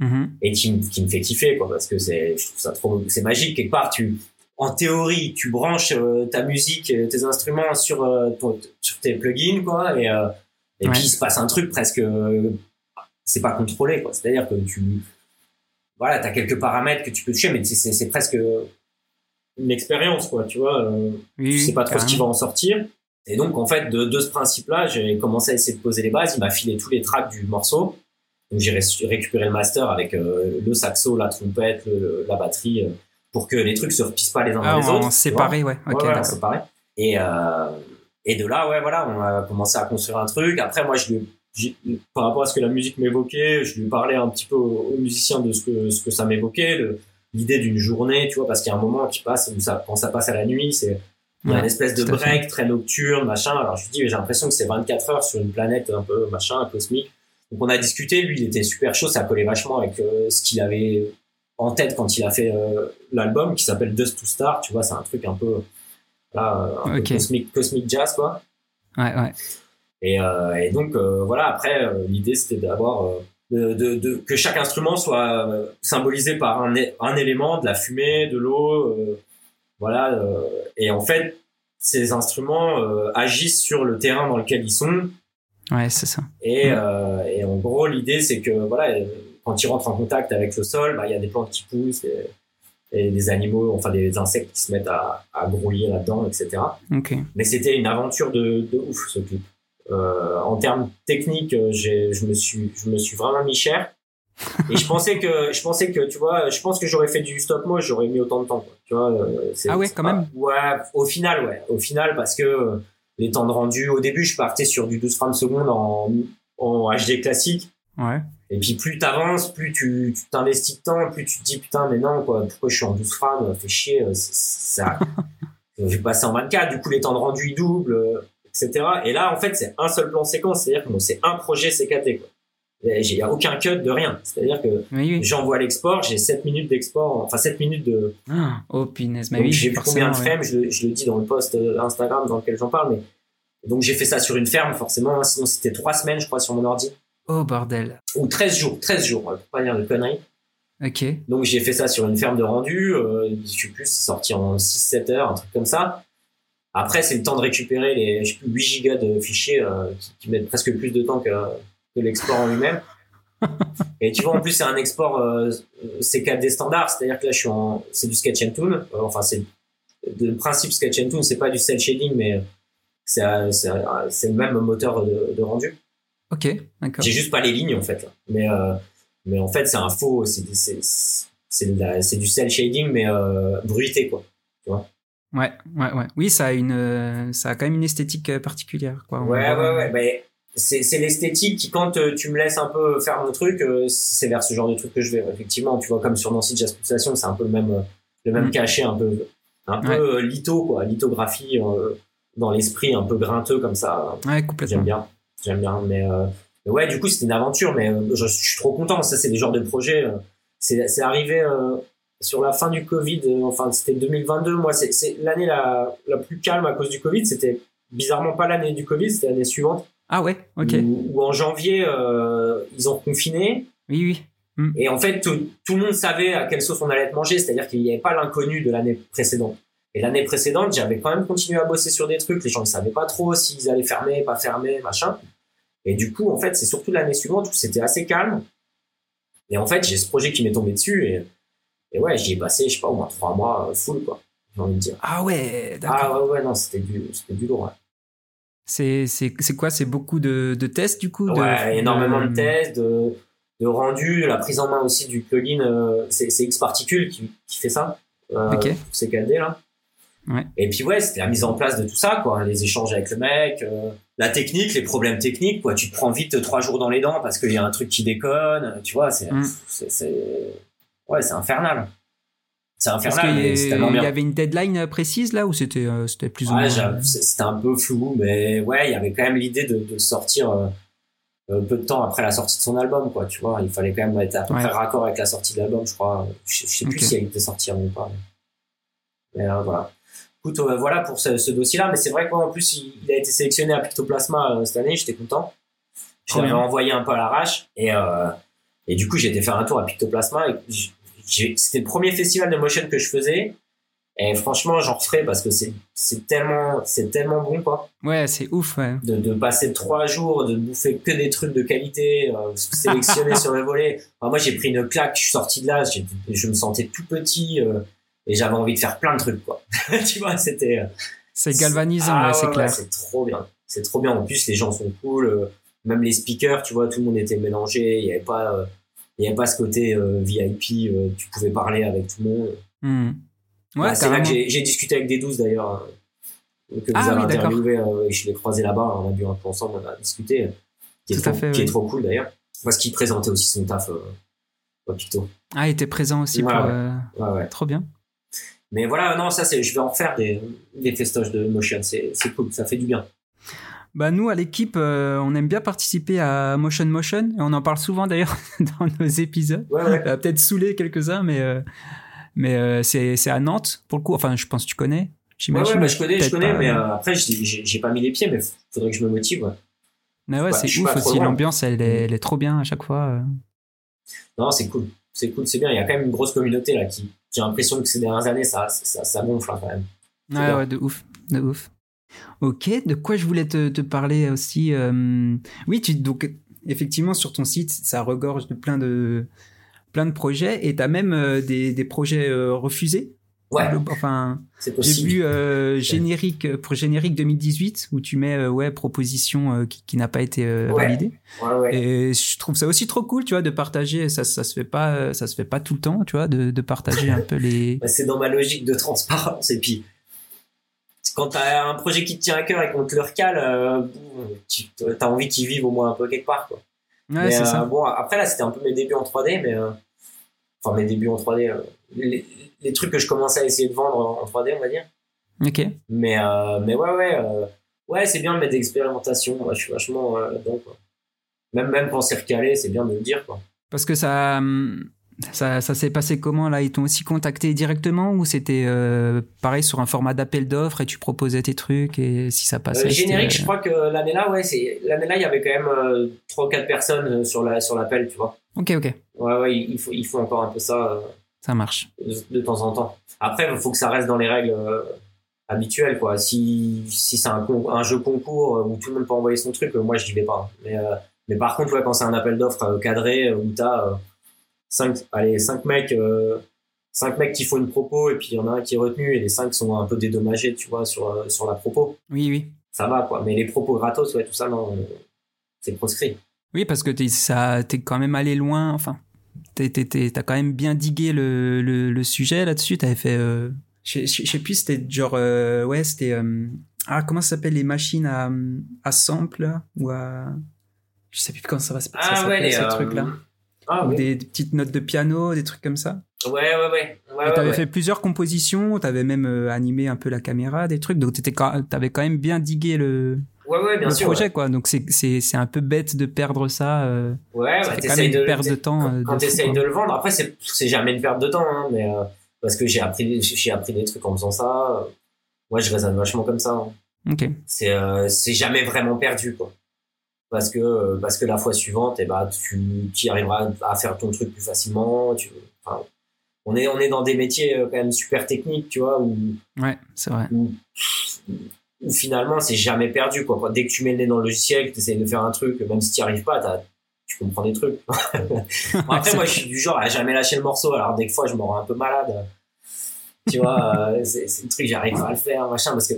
Mm-hmm. Et qui, qui, me fait kiffer, quoi, parce que c'est, je trouve ça trop, c'est magique. Quelque part, tu, en théorie, tu branches ta musique, tes instruments sur, ton, sur tes plugins, quoi, et, et puis il se passe un truc presque, c'est pas contrôlé, quoi. C'est-à-dire que tu, voilà, tu as quelques paramètres que tu peux toucher, mais c'est presque une expérience, quoi, tu vois. Euh, tu sais pas trop ce qui va en sortir. Et donc, en fait, de, de ce principe-là, j'ai commencé à essayer de poser les bases. Il m'a filé tous les tracks du morceau. Donc, j'ai récupéré le master avec euh, le saxo, la trompette, la batterie, euh, pour que les trucs se repissent pas les uns dans ah, les autres. Séparés, ouais. Ok, ouais, séparés. Et, euh, et de là, ouais, voilà, on a commencé à construire un truc. Après, moi, je lui par rapport à ce que la musique m'évoquait, je lui parlais un petit peu aux, musiciens de ce que, ce que ça m'évoquait, l'idée d'une journée, tu vois, parce qu'il y a un moment qui passe où ça, quand ça passe à la nuit, c'est, il y a une espèce de break très nocturne, machin. Alors je lui dis, j'ai l'impression que c'est 24 heures sur une planète un peu machin, cosmique. Donc on a discuté, lui il était super chaud, ça collait vachement avec euh, ce qu'il avait en tête quand il a fait euh, l'album qui s'appelle Dust to Star, tu vois, c'est un truc un peu, là, un peu cosmique jazz quoi. Ouais, ouais. Et, euh, et donc euh, voilà, après l'idée c'était d'avoir de, de, de, que chaque instrument soit symbolisé par un, un élément, de la fumée, de l'eau, voilà. et en fait, ces instruments agissent sur le terrain dans lequel ils sont. Ouais, c'est ça. Et, et en gros, l'idée c'est que voilà, quand ils rentrent en contact avec le sol, bah, il y a des plantes qui poussent. Et, et des animaux, enfin des insectes qui se mettent à, à grouiller là-dedans, etc. Okay. Mais c'était une aventure de, de ouf ce clip. Euh, en termes techniques, euh, je me suis, je me suis vraiment mis cher. et je pensais que, je pensais que, tu vois, je pense que j'aurais fait du stop motion, j'aurais mis autant de temps, quoi. Tu vois. Euh, ah ouais, quand même. Ouais, au final, ouais, au final, parce que les temps de rendu, au début, je partais sur du 12 frames secondes en, en HD classique. Ouais. Et puis plus t'avances, plus tu t'investis de temps, plus tu te dis putain mais non quoi, pourquoi je suis en 12 frames, fait chier, ça. je vais passer en 24, du coup les temps de rendu ils doublent etc. Et là, en fait, c'est un seul plan séquence, c'est-à-dire que c'est un projet CKT. Quoi. Il n'y a aucun cut de rien. C'est-à-dire que j'envoie l'export, j'ai 7 minutes d'export, enfin 7 minutes de. Ah, oh, punaise, mais oui. J'ai plus combien de frames, je, le dis dans le post euh, Instagram dans lequel j'en parle, mais. Donc j'ai fait ça sur une ferme, forcément, hein. sinon c'était 3 semaines, je crois, sur mon ordi. Oh bordel. Ou 13 jours, 13 jours, pour pas dire de conneries. Ok. Donc j'ai fait ça sur une ferme de rendu, euh, je sais plus, c'est sorti en 6-7 heures, un truc comme ça. Après, c'est le temps de récupérer les je sais plus, 8 gigas de fichiers euh, qui, mettent presque plus de temps que, que l'export en lui-même. Et tu vois, en plus, c'est un export euh, CKD standard, c'est-à-dire que là, je suis en, c'est du Sketch and Toon. Euh, enfin, c'est le principe Sketch and Toon, c'est pas du cel shading, mais c'est, c'est, c'est le même moteur de, de rendu. Ok, d'accord. J'ai juste pas les lignes en fait, mais euh, mais en fait, c'est un faux, c'est du cel shading, mais euh, bruité quoi. Tu vois? Ouais, ouais, ouais. Oui, ça a une, euh, ça a quand même une esthétique particulière, quoi. Ouais, ouais, ouais. Mais c'est, l'esthétique qui, quand tu me laisses un peu faire mon truc, c'est vers ce genre de truc que je vais. Effectivement, tu vois, comme sur Nancy Jazz Pulsation, c'est un peu le même, le même mm. cachet, un peu, un peu litho, quoi, lithographie dans l'esprit, un peu grainteux comme ça. Ouais, complètement. J'aime bien, j'aime bien. Mais, mais ouais, du coup, c'était une aventure, mais je, suis trop content. Ça, c'est des genres de projets. c'est, c'est arrivé sur la fin du Covid, euh, enfin c'était 2022, moi c'est l'année la, la plus calme à cause du Covid, c'était bizarrement pas l'année du Covid, c'était l'année suivante. Ah ouais, ok. Où, en janvier, euh, ils ont confiné. Oui, oui. Hmm. Et en fait, tout, tout, le monde savait à quelle sauce on allait être mangé, c'est-à-dire qu'il n'y avait pas l'inconnu de l'année précédente. Et l'année précédente, j'avais quand même continué à bosser sur des trucs, les gens ne savaient pas trop s'ils allaient fermer, pas fermer, machin. Et du coup, en fait, c'est surtout l'année suivante où c'était assez calme. Et en fait, j'ai ce projet qui m'est tombé dessus et et ouais, j'y ai passé, je sais pas, au moins trois mois euh, full, quoi. J'ai envie de dire. Ah ouais, d'accord. Ah ouais, ouais, non, c'était du, c'était du lourd, ouais. C'est, c'est, c'est quoi? C'est beaucoup de, de tests, du coup Ouais, énormément de tests, de, de rendu, la prise en main aussi du plugin, euh, c'est, c'est X-Particle qui, qui fait ça. Euh, ok. CKD, là. Ouais. Et puis ouais, c'était la mise en place de tout ça, quoi. Les échanges avec le mec, euh, la technique, les problèmes techniques, quoi. Tu te prends vite trois jours dans les dents parce qu'il y a un truc qui déconne, tu vois. C'est, mm. c'est, ouais, c'est infernal. c'est infernal. Il y avait une deadline précise là ou c'était c'était plus ou moins. C'était un peu flou, mais ouais, il y avait quand même l'idée de, de sortir peu de temps après la sortie de son album, quoi. Tu vois, il fallait quand même être à peu près raccord avec la sortie de l'album, je crois. Je, sais plus si elle était sortie ou pas. Mais, voilà. Écoute, voilà pour ce, dossier-là. Mais c'est vrai que en plus, il, a été sélectionné à Pictoplasma cette année. J'étais content. Je l'avais envoyé un peu à l'arrache. Et, euh, et du coup, j'ai été faire un tour à Pictoplasma. C'était le premier festival de motion que je faisais. Et franchement, j'en referai parce que c'est tellement tellement bon quoi. Ouais, c'est ouf. Ouais. De, de passer trois jours, de bouffer que des trucs de qualité, euh, sélectionnés sur le volet. moi, j'ai pris une claque. Je suis sorti de là. Je me sentais tout petit euh, et j'avais envie de faire plein de trucs quoi. tu vois, c'était. Euh, c'est galvanisant, ah c'est clair. c'est trop bien. C'est trop bien. En plus, les gens sont cool. Euh, même les speakers, tu vois, tout le monde était mélangé. Il y avait pas il y avait pas ce côté VIP. tu pouvais parler avec tout le monde. Hmm. Ouais, bah, c'est là que j'ai discuté avec des 12 d'ailleurs, euh, que vous ah, avez interviewé, euh, et je l'ai croisé là-bas, on a bu un peu ensemble, on a discuté, qui, est, trop, qui est trop cool d'ailleurs, parce qu'il présentait aussi son taf euh, au Picto. Ah, il était présent aussi pour. Ouais, ouais. Trop bien. Mais voilà, non, ça, c'est, je vais en faire des, des festoches de motion, c'est, c'est cool, ça fait du bien. Bah nous à l'équipe, on aime bien participer à Motion Motion et on en parle souvent d'ailleurs dans nos épisodes. Ouais, ouais. peut-être saouler quelques-uns, mais mais euh, c'est à Nantes pour le coup. Enfin, je pense que tu connais. J'imagine. Ouais, ouais, je connais, je connais, mais euh, après, j'ai pas mis les pieds, mais faudrait que je me motive. Ouais. Mais ouais, c'est ouf aussi. L'ambiance, elle, est, elle est trop bien à chaque fois. Euh. Non, c'est cool. C'est cool, c'est bien. Il y a quand même une grosse communauté là qui. J'ai l'impression que ces dernières années, ça, ça, ça gonfle hein, quand même. Ouais, ouais, de ouf, de ouf. Ok, de quoi je voulais te, te parler aussi Oui, tu, donc effectivement sur ton site, ça regorge de plein de plein de projets et tu as même euh, des, des, projets euh, refusés. Ouais. Enfin, j'ai vu euh, générique pour générique 2018 où tu mets ouais proposition qui, qui n'a pas été validée. Ouais. Et je trouve ça aussi trop cool, tu vois, de partager. Ça, ça se fait pas, ça se fait pas tout le temps, tu vois, de, de partager un peu les. Bah, c'est dans ma logique de transparence et puis quand t'as un projet qui te tient à cœur et qu'on te le recale, tu as envie qu'il vive au moins un peu quelque part, quoi. Ouais, c'est ça. Euh, bon, après là, c'était un peu mes débuts en 3D, mais euh, enfin mes débuts en 3D, euh, les, trucs que je commençais à essayer de vendre en 3D, on va dire. Ok. Mais mais ouais ouais ouais, c'est bien de mettre des expérimentations. je suis vachement donc même même quand c'est recalé, c'est bien de le dire quoi. Parce que ça ça, ça s'est passé comment là? Ils t'ont aussi contacté directement ou c'était euh, pareil sur un format d'appel d'offres et tu proposais tes trucs et si ça passait euh, Générique, je crois que l'année là, ouais, c'est l'année là, il y avait quand même 3 euh, ou 4 personnes sur la sur l'appel, tu vois. Ok, ok. Ouais, ouais, il faut il faut encore un peu ça. ça marche. De, temps en temps. Après, il faut que ça reste dans les règles habituelles, quoi. Si si c'est un, un jeu concours où tout le monde peut envoyer son truc, moi je n'y vais pas. Mais mais par contre, ouais, quand c'est un appel d'offres cadré où t'as cinq, allez, cinq mecs, euh, cinq mecs qui font une propos et puis il y en a un qui est retenu et les cinq sont un peu dédommagés, tu vois, sur, euh, sur la propos. Oui, oui. Ça va, quoi. Mais les propos gratos, ouais, tout ça, non, c'est proscrit. Oui, parce que t'es, ça, t'es quand même allé loin, enfin, t'as quand même bien digué le, le, sujet là-dessus, t'avais fait, euh, je sais plus, c'était genre, ouais, c'était, ah, comment ça s'appelle les machines à, à sample, ou à, je sais plus comment ça va s'appeler, ah, ouais, ce truc-là. Ah, des, petites notes de piano, des trucs comme ça. Ouais, ouais, ouais. ouais t'avais fait plusieurs compositions, t'avais même euh, animé un peu la caméra, des trucs, donc t'avais quand même bien digué le, le projet, quoi. Donc c'est un peu bête de perdre ça. Euh, ouais, ça fait quand même une de, perte de temps. Quand, euh, quand t'essayes de le vendre, après c'est jamais une perte de temps, hein, mais parce que j'ai appris, j'ai appris des trucs en faisant ça. Moi, je raisonne vachement comme ça. Hein. Ok. C'est c'est jamais vraiment perdu, quoi parce que parce que la fois suivante et eh ben, tu, tu arriveras à faire ton truc plus facilement tu enfin, on est on est dans des métiers euh, quand même super techniques tu vois où ouais c'est vrai où, finalement c'est jamais perdu quoi. Dès que tu mets le nez dans le logiciel que tu essayes de faire un truc même si tu n'y arrives pas tu comprends des trucs. Après moi je suis du genre à jamais lâcher le morceau. Alors des fois je me rends un peu malade. Tu vois euh, c'est le truc j'arrive pas à le faire machin parce que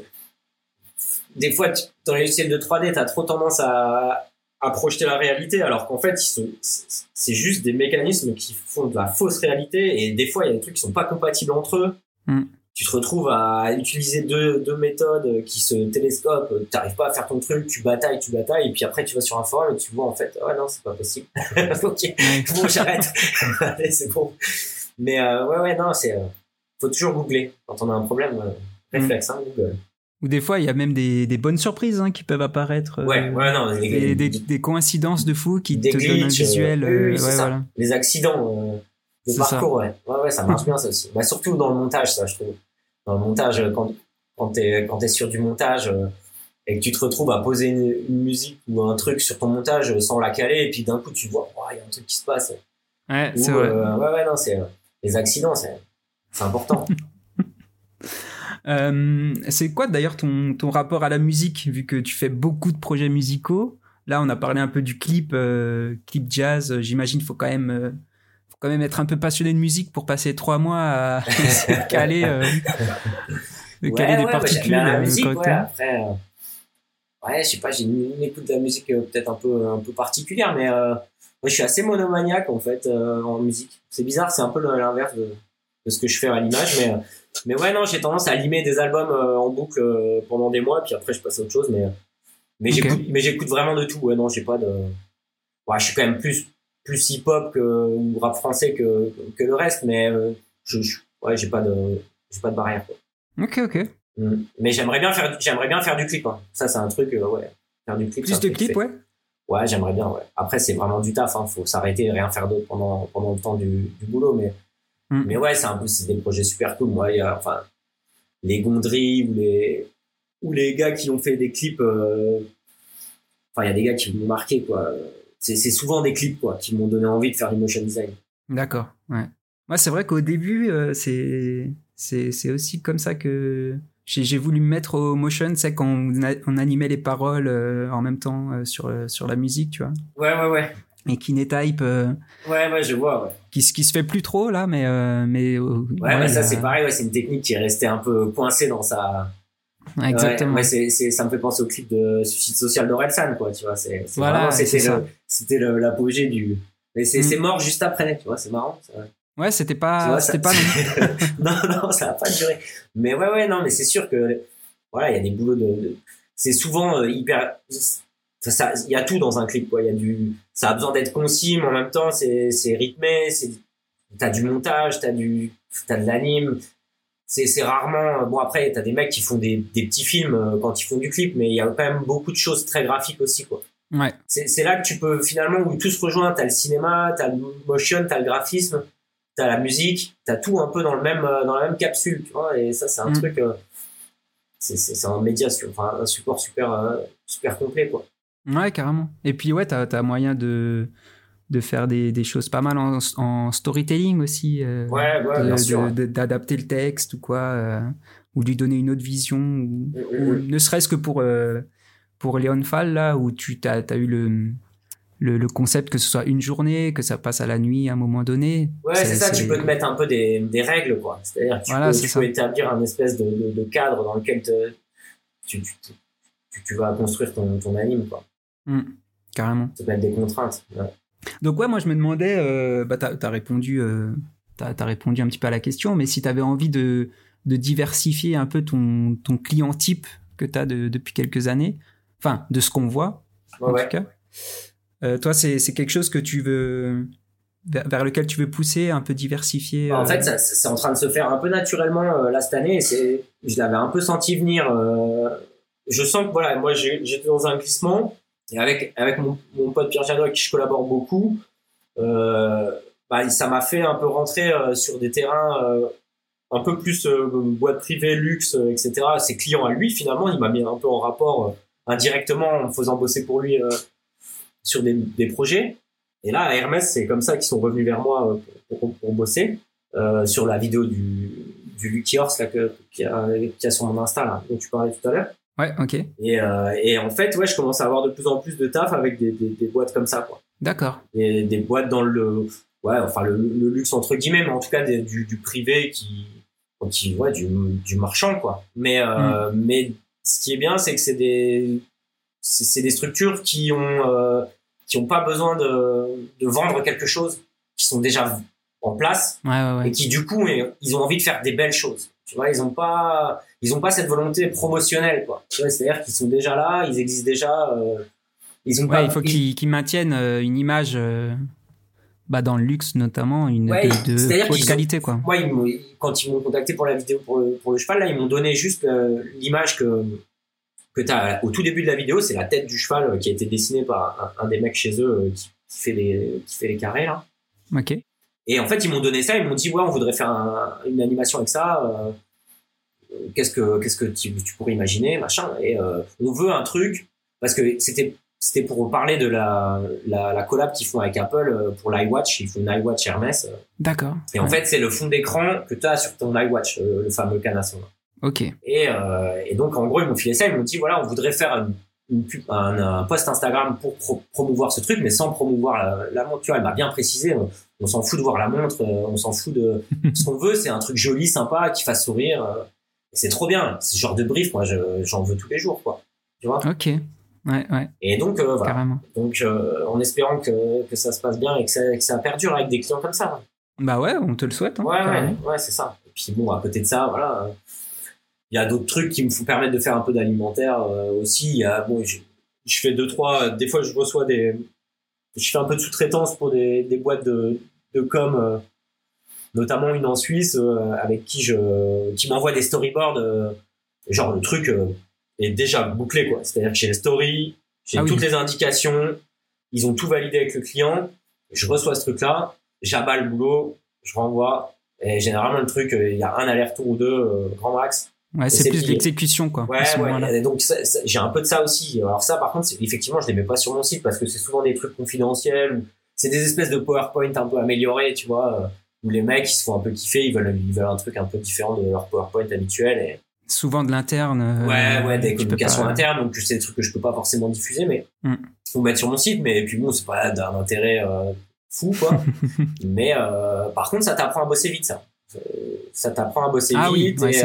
des fois, dans les logiciels de 3D, tu as trop tendance à, à projeter la réalité, alors qu'en fait, c'est juste des mécanismes qui font de la fausse réalité, et des fois, il y a des trucs qui sont pas compatibles entre eux. Mm. Tu te retrouves à utiliser deux, deux méthodes qui se télescopent, tu n'arrives pas à faire ton truc, tu batailles, tu batailles, et puis après, tu vas sur un forum et tu vois, en fait, ouais, non, c'est pas possible. ok, bon, j'arrête. c'est bon. Mais euh, ouais, ouais, non, c'est... Euh, faut toujours googler quand on a un problème. Euh, réflexe, hein, Google. Ou des fois, il y a même des, des bonnes surprises hein, qui peuvent apparaître. Ouais, ouais, non. des, des, coïncidences de fou qui te donnent un visuel. ouais, voilà. Les accidents de parcours, ouais. ouais. Ouais, ça marche bien ça aussi. Bah, surtout dans le montage, ça, je trouve. Dans le montage, quand, quand t'es quand es sur du montage et que tu te retrouves à poser une, musique ou un truc sur ton montage sans la caler et puis d'un coup tu vois, il y a un truc qui se passe. Ouais, c'est vrai. ouais, ouais, non, c'est les accidents, c'est c'est important. Euh, c'est quoi d'ailleurs ton, ton rapport à la musique, vu que tu fais beaucoup de projets musicaux? Là, on a parlé un peu du clip, euh, clip jazz. J'imagine qu'il faut quand même, euh, quand même être un peu passionné de musique pour passer trois mois à caler, caler des particules. la musique, ouais, après, ouais, je sais pas, j'ai une, écoute de la musique peut-être un peu, un peu particulière, mais moi, je suis assez monomaniaque en fait en musique. C'est bizarre, c'est un peu l'inverse de de ce que je fais à l'image. Mais, mais ouais, non, j'ai tendance à limer des albums euh, en boucle euh, pendant des mois, puis après je passe à autre chose. Mais, mais j'écoute vraiment de tout. Ouais, non, j'ai pas de. Ouais, je suis quand même plus, plus hip-hop que, ou rap français que, que le reste, mais euh, je, ouais, j'ai pas de, j'ai pas de barrière. Quoi. Ok, ok. Mm. Mais j'aimerais bien faire, j'aimerais bien faire du clip. Hein. Ça, c'est un truc, ouais. Faire du clip. Plus de clips, ouais. Ouais, j'aimerais bien, ouais. Après, c'est vraiment du taf, hein. Faut s'arrêter et rien faire d'autre pendant, pendant le temps du, du boulot, mais, Mm. Mais ouais, c'est un peu, c'est des projets super cool. Moi, il y a, enfin, les Gondry ou les, ou les gars qui ont fait des clips, euh, enfin, il y a des gars qui m'ont marqué, quoi. C'est, souvent des clips, quoi, qui m'ont donné envie de faire du motion design. D'accord, ouais. Moi, c'est vrai qu'au début, euh, c'est, c'est, aussi comme ça que j'ai, voulu me mettre au motion, c'est quand on, animait les paroles euh, en même temps sur, sur la musique, tu vois. Ouais, ouais, ouais et Kinetype. Euh, ouais, ouais, je vois. Ouais. Qui, qui se fait plus trop là, mais euh, mais. Euh, ouais, ouais, ça c'est pareil. Ouais, c'est une technique qui est restée un peu coincée dans sa. Exactement. Ouais, c'est, c'est, ça me fait penser au clip de Suicide Social d'Orelsan, quoi. Tu vois, c'est, voilà, c'était l'apogée du. Mais c'est, mm. mort juste après, tu vois. C'est marrant. Ouais, c'était pas, c'était pas. non, non, ça a pas duré. Mais ouais, ouais, non, mais c'est sûr que voilà, il y a des boulots de... c'est souvent hyper ça, il y a tout dans un clip quoi il y a du ça a besoin d'être concis mais en même temps c'est c'est rythmé c'est t'as du montage t'as du t'as de l'anime c'est rarement bon après t'as des mecs qui font des des petits films euh, quand ils font du clip mais il y a quand même beaucoup de choses très graphiques aussi quoi ouais c'est là que tu peux finalement où tout se rejoint t'as le cinéma t'as le motion t'as le graphisme t'as la musique t'as tout un peu dans le même euh, dans la même capsule tu vois et ça c'est un mm. truc euh, c'est c'est un média enfin un support super super complet quoi Ouais, carrément. Et puis, ouais, t'as as moyen de, de faire des, des choses pas mal en, en storytelling aussi. Euh, ouais, ouais. D'adapter le texte ou quoi, euh, ou lui donner une autre vision, ou, ne serait-ce que pour, euh, pour Léon Fall, là, où tu as, as, eu le, le, le, concept que ce soit une journée, que ça passe à la nuit à un moment donné. Ouais, c'est ça, tu peux te mettre un peu des, des règles, quoi. C'est-à-dire que tu, voilà, peux, tu peux, établir un espèce de, de, de, cadre dans lequel te, tu, tu, tu, vas construire ton, ton anime, quoi. Mmh, carrément. Ça peut être des contraintes. Donc ouais, moi je me demandais, euh, bah t'as as répondu, euh, as, répondu un petit peu à la question, mais si t'avais envie de, de diversifier un peu ton, ton client type que t'as de, depuis quelques années, enfin de ce qu'on voit en tout cas. Euh, toi, c'est quelque chose que tu veux vers, lequel tu veux pousser, un peu diversifier. Bah, en fait, c'est en train de se faire un peu naturellement là cette année. C'est, je l'avais un peu senti venir. je sens que voilà, moi j'étais dans un glissement et avec, avec mon, pote Pierre Jadot avec qui je collabore beaucoup, euh, bah, ça m'a fait un peu rentrer euh, sur des terrains euh, un peu plus boîte privée, luxe, etc. Ses clients à lui, finalement, il m'a mis un peu en rapport indirectement en me faisant bosser pour lui sur des, des, projets. Et là, à Hermès, c'est comme ça qu'ils sont revenus vers moi pour, bosser sur la vidéo du, du Lucky Horse là, que, qui, a, qui a sur mon Insta, dont tu parlais tout à l'heure. Ouais, ok. Et, euh, et en fait, ouais, je commence à avoir de plus en plus de taf avec des, des, des boîtes comme ça, quoi. D'accord. Et des boîtes dans le, ouais, enfin le, le luxe entre guillemets, mais en tout cas du, du privé qui, qui, ouais, du, du marchand, quoi. Mais, euh, mm. mais ce qui est bien, c'est que c'est des, c'est des structures qui ont, euh, qui ont pas besoin de, de vendre quelque chose, qui sont déjà en place ouais, ouais, ouais. et qui du coup, ils ont envie de faire des belles choses. Tu vois, ils ont pas, ils ont pas cette volonté promotionnelle, quoi. C'est-à-dire qu'ils sont déjà là, ils existent déjà. Euh, ils ont pas, il faut qu'ils maintiennent euh, une image, euh, bah, dans le luxe notamment, une de, haute qualité. quoi. Moi, quand ils m'ont contacté pour la vidéo pour le, pour le cheval, là, ils m'ont donné juste euh, l'image que, que tu as au tout début de la vidéo, c'est la tête du cheval qui a été dessinée par un, des mecs chez eux qui, fait les, qui fait les carrés. Là. Ok. Et en fait, ils m'ont donné ça, ils m'ont dit, ouais, on voudrait faire une animation avec ça. qu'est-ce que, qu'est-ce que tu, pourrais imaginer, machin. Et on veut un truc, parce que c'était c'était pour parler de la, la, la collab qu'ils font avec Apple euh, pour l'iWatch. Ils font une iWatch Hermès. D'accord. Et en fait, c'est le fond d'écran que tu as sur ton iWatch, le, fameux canasson. Ok. Et, euh, et donc, en gros, ils m'ont filé ça. Ils m'ont dit, voilà, on voudrait faire une, un, post Instagram pour promouvoir ce truc, mais sans promouvoir la, montre. Tu vois, elle m'a bien précisé. On, s'en fout de voir la montre. Euh, on s'en fout de... ce qu'on veut, c'est un truc joli, sympa, qui fasse sourire. C'est trop bien. C'est ce genre de brief, moi, j'en veux tous les jours, quoi. Tu vois? Ok. Ouais, ouais. Et donc, euh, voilà. Donc, euh, en espérant que, que, ça se passe bien et que ça, que ça perdure avec des clients comme ça. Bah ouais, on te le souhaite. Hein, ouais, ouais, ouais, c'est ça. Et puis bon, à côté de ça, voilà, il y a d'autres trucs qui me permettre de faire un peu d'alimentaire euh, aussi. Il y a, bon, je, je, fais deux, trois, des fois je reçois des, je fais un peu de sous-traitance pour des, des boîtes de, de com, notamment une en Suisse, avec qui je, qui m'envoie des storyboards, genre le truc, est déjà bouclé quoi. C'est-à-dire que j'ai les stories, j'ai ah toutes les indications, ils ont tout validé avec le client, je reçois ce truc-là, j'abats le boulot, je renvoie, et généralement le truc, euh, il y a un aller-retour ou deux, euh, grand max. Ouais, c'est plus l'exécution quoi. Ouais, ouais. donc j'ai un peu de ça aussi. Alors ça, par contre, effectivement, je les mets pas sur mon site parce que c'est souvent des trucs confidentiels. C'est des espèces de PowerPoint un peu améliorés, tu vois, euh, où les mecs ils se font un peu kiffer, ils veulent, ils veulent un truc un peu différent de leur PowerPoint habituel. Et souvent de l'interne. Euh, ouais, ouais, des communications internes, donc c'est des trucs que je peux pas forcément diffuser, mais mm. faut mettre sur mon site. Mais puis bon, c'est pas d'un intérêt euh, fou, quoi. mais euh, par contre, ça t'apprend à bosser vite, ça. Ça t'apprend à bosser ah vite et,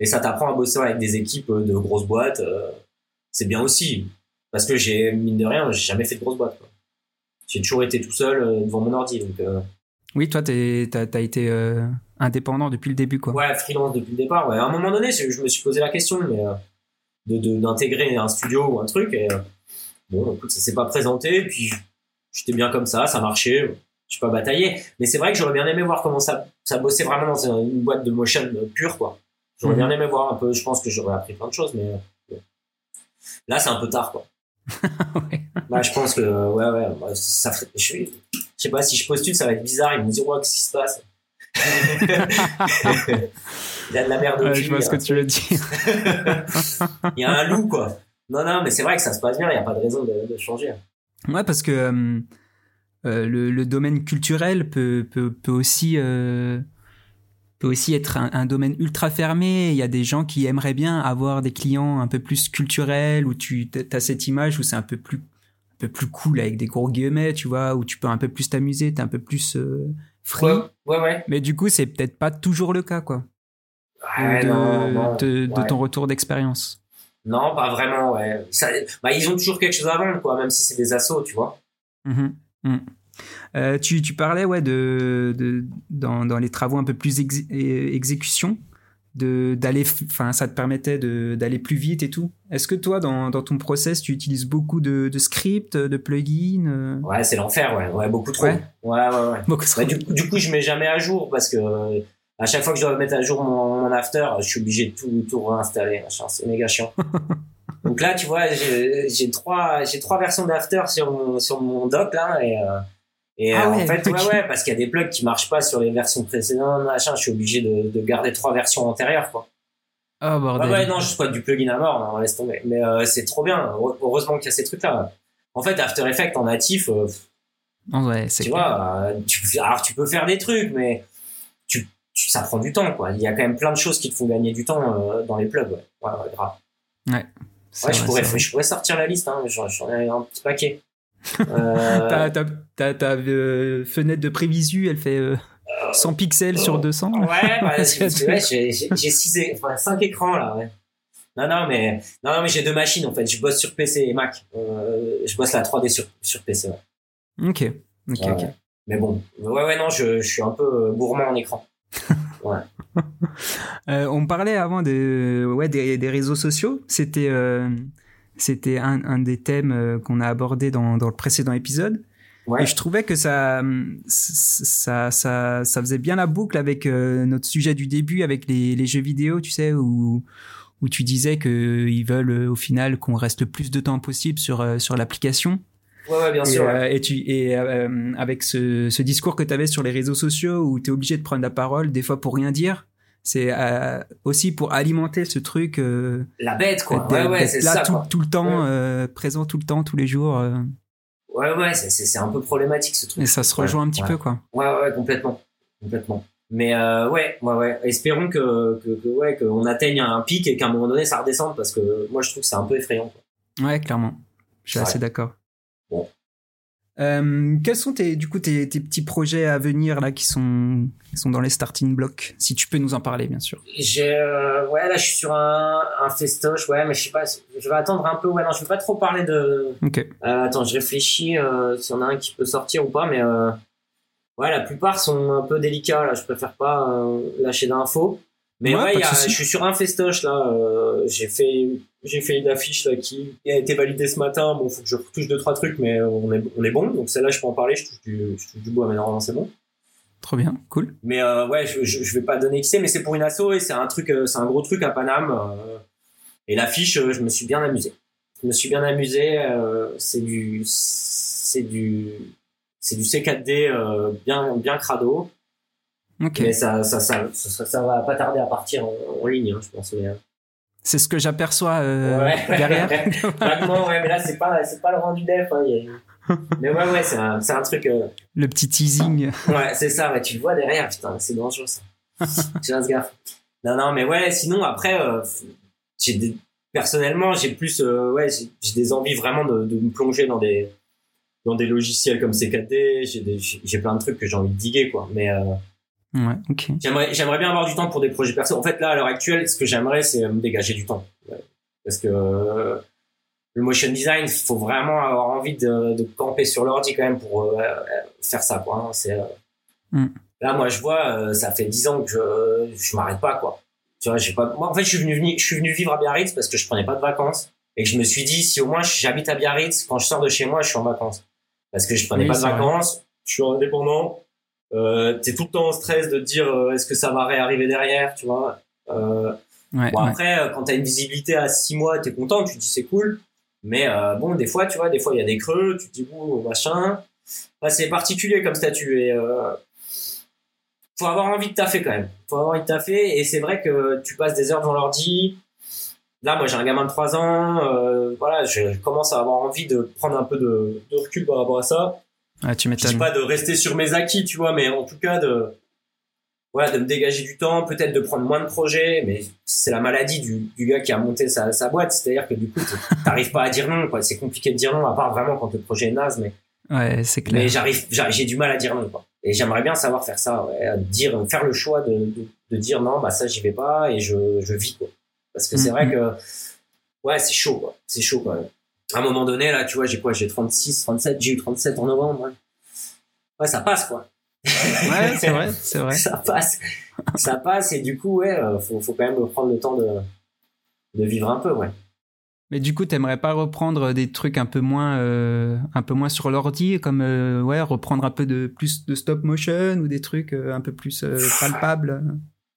et, ça t'apprend à bosser avec des équipes de grosses boîtes. c'est bien aussi, parce que j'ai mine de rien, j'ai jamais fait de grosses boîtes. J'ai toujours été tout seul devant mon ordi, donc. Oui, toi, t'as as été indépendant depuis le début, quoi. Ouais, freelance depuis le départ. Ouais. À un moment donné, je me suis posé la question mais, euh, de d'intégrer un studio ou un truc. Et euh, bon, écoute, ça s'est pas présenté. Puis j'étais bien comme ça, ça marchait. Je pas bataillé. Mais c'est vrai que j'aurais bien aimé voir comment ça, ça bossait vraiment dans une boîte de motion pure, quoi. J'aurais mhm. bien aimé voir un peu. Je pense que j'aurais appris plein de choses, mais là, c'est un peu tard, quoi. ouais. Bah, je pense que, ouais, ouais, bah, ça je, je sais pas si je postule, ça va être bizarre. Ils vont me dire, ouais, qu'est-ce qui se passe? Il y a de la merde au Je vois ce que tu veux dire. il y a un loup, quoi. Non, non, mais c'est vrai que ça se passe bien, il n'y a pas de raison de, changer. Ouais, parce que euh, euh, le, domaine culturel peut, peut, peut aussi, euh, peut aussi être un, domaine ultra fermé. Il y a des gens qui aimeraient bien avoir des clients un peu plus culturels, où tu as cette image où c'est un peu plus un peu plus cool avec des gros guillemets, tu vois, où tu peux un peu plus t'amuser, t'es un peu plus free. Ouais, ouais, Mais du coup, c'est peut-être pas toujours le cas, quoi. de, ton retour d'expérience. Non, pas vraiment, ouais. bah, ils ont toujours quelque chose à vendre, quoi, même si c'est des assauts, tu vois. Mm-hmm. Mm. Euh, tu, tu, parlais, ouais, de, de dans, dans, les travaux un peu plus exécution d'aller enfin ça te permettait d'aller plus vite et tout est-ce que toi dans, dans, ton process tu utilises beaucoup de, de scripts de plugins euh? ouais c'est l'enfer ouais. ouais beaucoup trop ouais ouais ouais, beaucoup trop. du, du, coup je mets jamais à jour parce que à chaque fois que je dois mettre à jour mon, after je suis obligé de tout tout réinstaller c'est méga chiant donc là tu vois j'ai trois j'ai trois versions d'after sur mon, sur mon doc là et euh, et ah euh, en fait, ouais, ouais, parce qu'il y a des plugs qui marchent pas sur les versions précédentes, machin, je suis obligé de, de garder trois versions antérieures, quoi. Oh, bordel. ouais, non, je squatte du plugin à mort, non, laisse tomber. Mais euh, c'est trop bien. Heureusement qu'il y a ces trucs-là. En fait, After Effects en natif, euh, ouais, c'est tu vois, tu, alors tu peux faire des trucs, mais tu, tu, ça prend du temps, quoi. Il y a quand même plein de choses qui te font gagner du temps dans les plugs, ouais. Ouais, grave. Ouais. Ouais, je, pourrais, je pourrais sortir la liste, hein, j'en ai un petit paquet. Euh... ta, ta, euh, fenêtre de prévisu, elle fait 100 euh, pixels sur 200 Ouais, bah, j'ai 5 écrans là. Ouais. Non, non, mais, non, mais j'ai deux machines en fait. Je bosse sur PC et Mac. Euh, je bosse la 3D sur, sur PC. Ok, ok. Mais bon, ouais, ouais, non, je, je suis un peu gourmand en écran. Ouais. euh, on parlait avant de, ouais, des, des réseaux sociaux. C'était c'était un, un, des thèmes euh, qu'on a abordé dans, dans, le précédent épisode. Et je trouvais que ça, ça, ça, ça faisait bien la boucle avec euh, notre sujet du début, avec les, les jeux vidéo, tu sais, où, où tu disais qu'ils veulent euh, au final qu'on reste le plus de temps possible sur, euh, sur l'application. Ouais, ouais, bien et, sûr. et, tu, et avec ce, ce discours que tu avais sur les réseaux sociaux où tu es obligé de prendre la parole, des fois pour rien dire, c'est aussi pour alimenter ce truc. la bête, quoi. Ouais, ouais, c'est là ça. Tout, quoi. tout le temps, présent tout le temps, tous les jours. Ouais, ouais, c'est un peu problématique ce truc. Et ça se rejoint un petit peu, quoi. Ouais, ouais, complètement. Complètement. Mais euh, ouais, ouais, ouais. Espérons que, que, que ouais, qu'on atteigne un pic et qu'à un moment donné ça redescende parce que moi je trouve que c'est un peu effrayant. Quoi. Ouais, clairement. Je suis assez d'accord. Bon. Euh, quels sont tes, du coup tes, tes, petits projets à venir là qui sont, qui sont dans les starting blocks Si tu peux nous en parler, bien sûr. J'ai, euh, ouais, là je suis sur un, un festoche, ouais, mais je sais pas, je vais attendre un peu. Ouais, non, je vais pas trop parler de. Ok. Euh, attends, je réfléchis euh, s'il y en a un qui peut sortir ou pas, mais euh, ouais, la plupart sont un peu délicats. Là, je préfère pas lâcher d'infos. Mais ouais, ouais y a, je suis sur un festoche là. Euh, j'ai fait j'ai fait une affiche là qui a été validée ce matin. Bon, faut que je retouche deux trois trucs, mais on est on est bon. Donc celle-là, je peux en parler. Je touche du, je touche du bois, mais normalement c'est bon. Trop bien, cool. Mais euh, ouais, je, je, je, vais pas donner qui c'est, mais c'est pour une asso et c'est un truc, euh, c'est un gros truc à Paname. Euh, et l'affiche, je me suis bien amusé. Je me suis bien amusé. C'est du, c'est du, c'est du C4D bien bien crado. Okay. Mais ça ça, ça, ça, ça, va pas tarder à partir en, en ligne, hein, je pense. Mais, c'est ce que j'aperçois euh, ouais. derrière. Vaguement, ouais, mais là, c'est pas, c'est pas le rendu def. Hein, a... Mais ouais, ouais, c'est un, un truc. Euh... Le petit teasing. Ouais, c'est ça, ouais, tu le vois derrière, putain, c'est dangereux ça. tu fasses gaffe. Non, non, mais ouais, sinon, après, euh, j'ai des... personnellement, j'ai plus, euh, ouais, j'ai des envies vraiment de, de, me plonger dans des, dans des logiciels comme C4D, j'ai, des, j'ai plein de trucs que j'ai envie de diguer, quoi. Mais, euh, Ouais, ok. J'aimerais, j'aimerais bien avoir du temps pour des projets perso. En fait, là, à l'heure actuelle, ce que j'aimerais, c'est me dégager du temps. Parce que euh, le motion design, il faut vraiment avoir envie de, de camper sur l'ordi quand même pour euh, faire ça, quoi. Hein. C'est, euh... mm. Là, moi, je vois, euh, ça fait dix ans que je, je m'arrête pas, quoi. Tu vois, j'ai pas. Moi, en fait, je suis venu, je suis venu vivre à Biarritz parce que je prenais pas de vacances et que je me suis dit, si au moins j'habite à Biarritz, quand je sors de chez moi, je suis en vacances. Parce que je prenais Oui, pas de vrai. vacances, je suis indépendant. Euh, t'es tout le temps en stress de te dire euh, est-ce que ça va réarriver derrière, tu vois. Euh, Ouais, bon ouais. après, quand t'as une visibilité à six mois, t'es content, tu te dis c'est cool. Mais bon, des fois, tu vois, des fois il y a des creux, tu te dis bon machin. C'est particulier comme statut et faut avoir envie de taffer quand même. Faut avoir envie de taffer et c'est vrai que tu passes des heures devant l'ordi. Là, moi, j'ai un gamin de 3 ans. voilà, je commence à avoir envie de prendre un peu de, de recul par rapport à ça. Ouais, tu Je m'étonnes. pas de rester sur mes acquis, tu vois, mais en tout cas de voilà, de me dégager du temps, peut-être de prendre moins de projets, mais c'est la maladie du, du gars qui a monté sa, sa boîte, c'est-à-dire que du coup, t'arrives pas à dire non, quoi. C'est compliqué de dire non, à part vraiment quand le projet est naze, mais, Ouais, c'est clair. mais j'arrive, j'ai du mal à dire non, quoi. Et j'aimerais bien savoir faire ça, ouais, dire, faire le choix de, de, de dire non, bah ça j'y vais pas et je, je vis, quoi. Parce que c'est Mhm. vrai que, ouais, c'est chaud, quoi. C'est chaud, quand même. À un moment donné, là, tu vois, j'ai quoi? J'ai 36, 37, j'ai eu 37 en novembre, ouais. Ouais, ça passe, quoi. Ouais, c'est vrai, c'est vrai. ça passe ça passe et du coup ouais euh, faut, faut quand même prendre le temps de de vivre un peu ouais Mais du coup, t'aimerais pas reprendre des trucs un peu moins, euh, un peu moins sur l'ordi, comme euh, ouais, reprendre un peu de plus de stop motion ou des trucs euh, un peu plus palpables?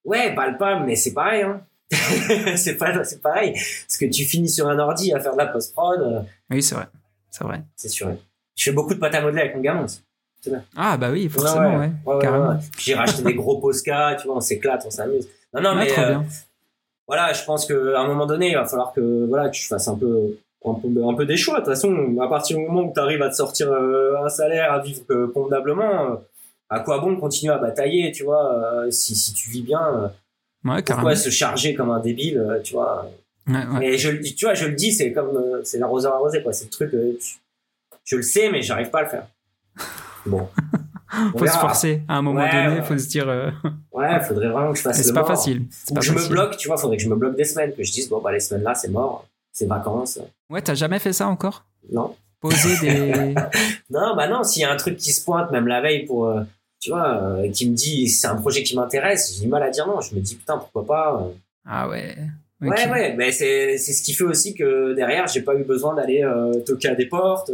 ouais palpable mais c'est pareil hein c'est pas c'est pareil parce que tu finis sur un ordi à faire de la post prod euh, Oui, c'est vrai, c'est vrai. c'est sûr je fais beaucoup de pâte à modeler avec mon gamin aussi. Ah bah oui, forcément, ouais, ouais, ouais, carrément. ouais. j'ai racheté des gros Posca tu vois on s'éclate on s'amuse non non mais euh, voilà, je pense qu'à un moment donné, il va falloir que voilà, que tu fasses un peu, un peu, un peu des choix. De toute façon, à partir du moment où tu arrives à te sortir euh, un salaire, à vivre euh, convenablement, euh, à quoi bon continuer à batailler, tu vois, si, si tu vis bien, Ouais, pourquoi se charger comme un débile, euh, tu vois. Ouais, ouais. Mais je le dis, tu vois, je le dis, c'est comme, euh, c'est l'arroseur arrosé, quoi. C'est le truc, euh, je le sais, mais j'arrive pas à le faire. Bon. On Faut se forcer. À un moment donné, faut se dire. euh, Ouais, faudrait vraiment que je fasse c'est pas mort. facile. Pas que je me facile. bloque, tu vois, faudrait que je me bloque des semaines, que je dise, bon, bah, les semaines là, c'est mort, c'est vacances. Ouais, t'as jamais fait ça encore? Non. Poser des. Non, bah non, s'il y a un truc qui se pointe, même la veille, pour, tu vois, euh, qui me dit, c'est un projet qui m'intéresse, j'ai du mal à dire non. Je me dis, putain, pourquoi pas. euh. ah ouais. Ouais, ouais, mais c'est, c'est ce qui fait aussi que derrière, j'ai pas eu besoin d'aller euh, toquer à des portes.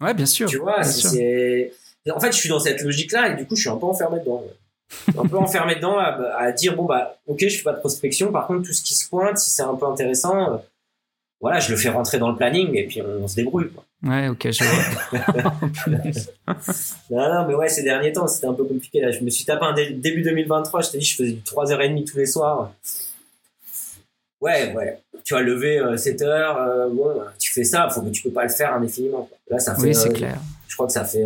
Ouais, bien sûr. Tu vois, c'est. En fait, je suis dans cette logique-là et du coup, je suis un peu enfermé dedans. un peu enfermé dedans à, dire bon bah ok, je fais pas de prospection. Par contre, tout ce qui se pointe, si c'est un peu intéressant, euh, voilà, je le fais rentrer dans le planning et puis on, se débrouille. Quoi. Ouais, ok, je vois. non, non, mais ouais, ces derniers temps, c'était un peu compliqué. Là. Je me suis tapé un début 2023, je t'ai dit, je faisais du 3h30 tous les soirs. Ouais, ouais. Tu vas lever 7 euh, heures, euh, bon, tu fais ça, faut que tu peux pas le faire indéfiniment. Là, ça fait. Oui, c'est clair. Je crois que ça fait.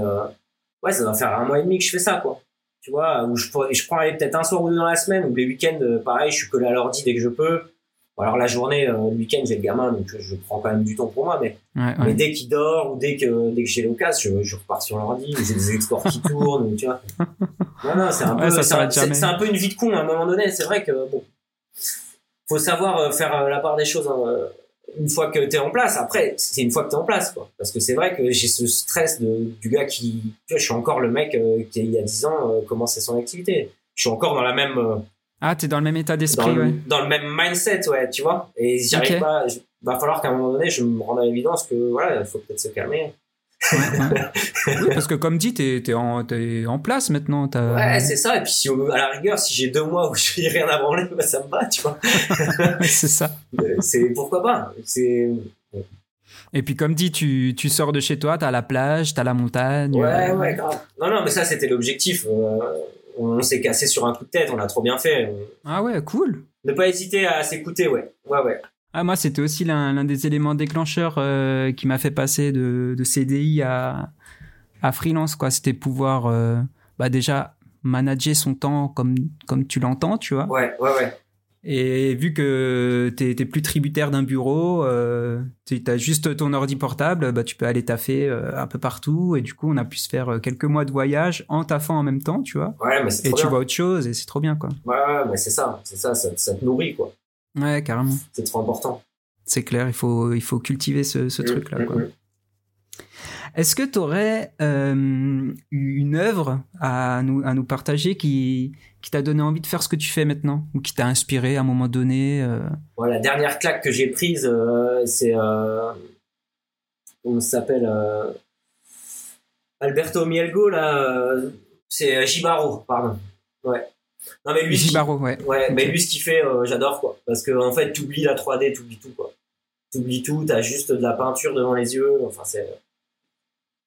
ouais, ça doit faire un mois et demi que je fais ça, quoi tu vois, où je, je prends peut-être un soir ou deux dans la semaine, ou les week-ends, euh, pareil, je suis collé à l'ordi dès que je peux. Alors la journée, euh, le week-end, j'ai le gamin, donc je prends quand même du temps pour moi, mais, mais dès qu'il dort ou dès que, dès que j'ai l'occasion, je, je repars sur l'ordi, j'ai des exports qui tournent, tu vois. Non, non, c'est un, peu, c'est un, peu une vie de con à un moment donné. C'est vrai que, bon, faut savoir euh, faire la part des choses hein, une fois que tu es en place. Après, c'est une fois que tu es en place, quoi. Parce que c'est vrai que j'ai ce stress de, du gars qui, tu vois, je suis encore le mec euh, qui, il y a 10 ans, euh, commençait son activité. Je suis encore dans la même. Ah, t'es dans le même état d'esprit, ouais. Dans le même mindset, ouais, tu vois. Et j'arrive pas. Il va falloir qu'à un moment donné, je me rende à l'évidence que, voilà, il faut peut-être se calmer. oui, parce que comme dit, t'es es en, es en place maintenant. Ouais, c'est ça. Et puis, si, à la rigueur, si j'ai deux mois où je fais rien à branler, bah, ça me va, tu vois. c'est ça. C'est pourquoi pas? C'est. Et puis, comme dit, tu, tu sors de chez toi, t'as la plage, t'as la montagne. Ouais, euh, ouais, grave. Non, non, mais ça, c'était l'objectif. Euh, on s'est cassé sur un coup de tête, on a trop bien fait. Ah ouais, cool. Ne pas hésiter à s'écouter, ouais. Ouais, ouais. Ah, moi, c'était aussi l'un des éléments déclencheurs euh, qui m'a fait passer de, de, CDI à, à freelance, quoi. C'était pouvoir, euh, bah, déjà, manager son temps comme, comme tu l'entends, tu vois. Ouais, ouais, ouais. Et vu que t'es plus tributaire d'un bureau, euh, t'as juste ton ordi portable, bah tu peux aller taffer euh, un peu partout. Et du coup, on a pu se faire quelques mois de voyage en taffant en même temps, tu vois. Ouais, mais Et tu vois autre chose et c'est trop bien, quoi. Ouais, mais c'est ça, c'est ça, ça, ça, te nourrit, quoi. Ouais, carrément. C'est trop important. C'est clair, il faut, il faut cultiver ce, ce mmh, truc-là. Mmh, mmh. Est-ce que tu aurais euh, une œuvre à nous, à nous partager qui, qui t'a donné envie de faire ce que tu fais maintenant ou qui t'a inspiré à un moment donné euh... la dernière claque que j'ai prise, euh, c'est. Euh, ça s'appelle euh, Alberto Mielgo, là. c'est Gibaro, pardon. Ouais. Non, mais lui. ouais. Ouais, mais lui, ce qu'il fait, j'adore, quoi. Parce que, en fait, t'oublies la 3D, t'oublies tout, quoi. T'oublies tout, t'as juste de la peinture devant les yeux. Enfin, c'est.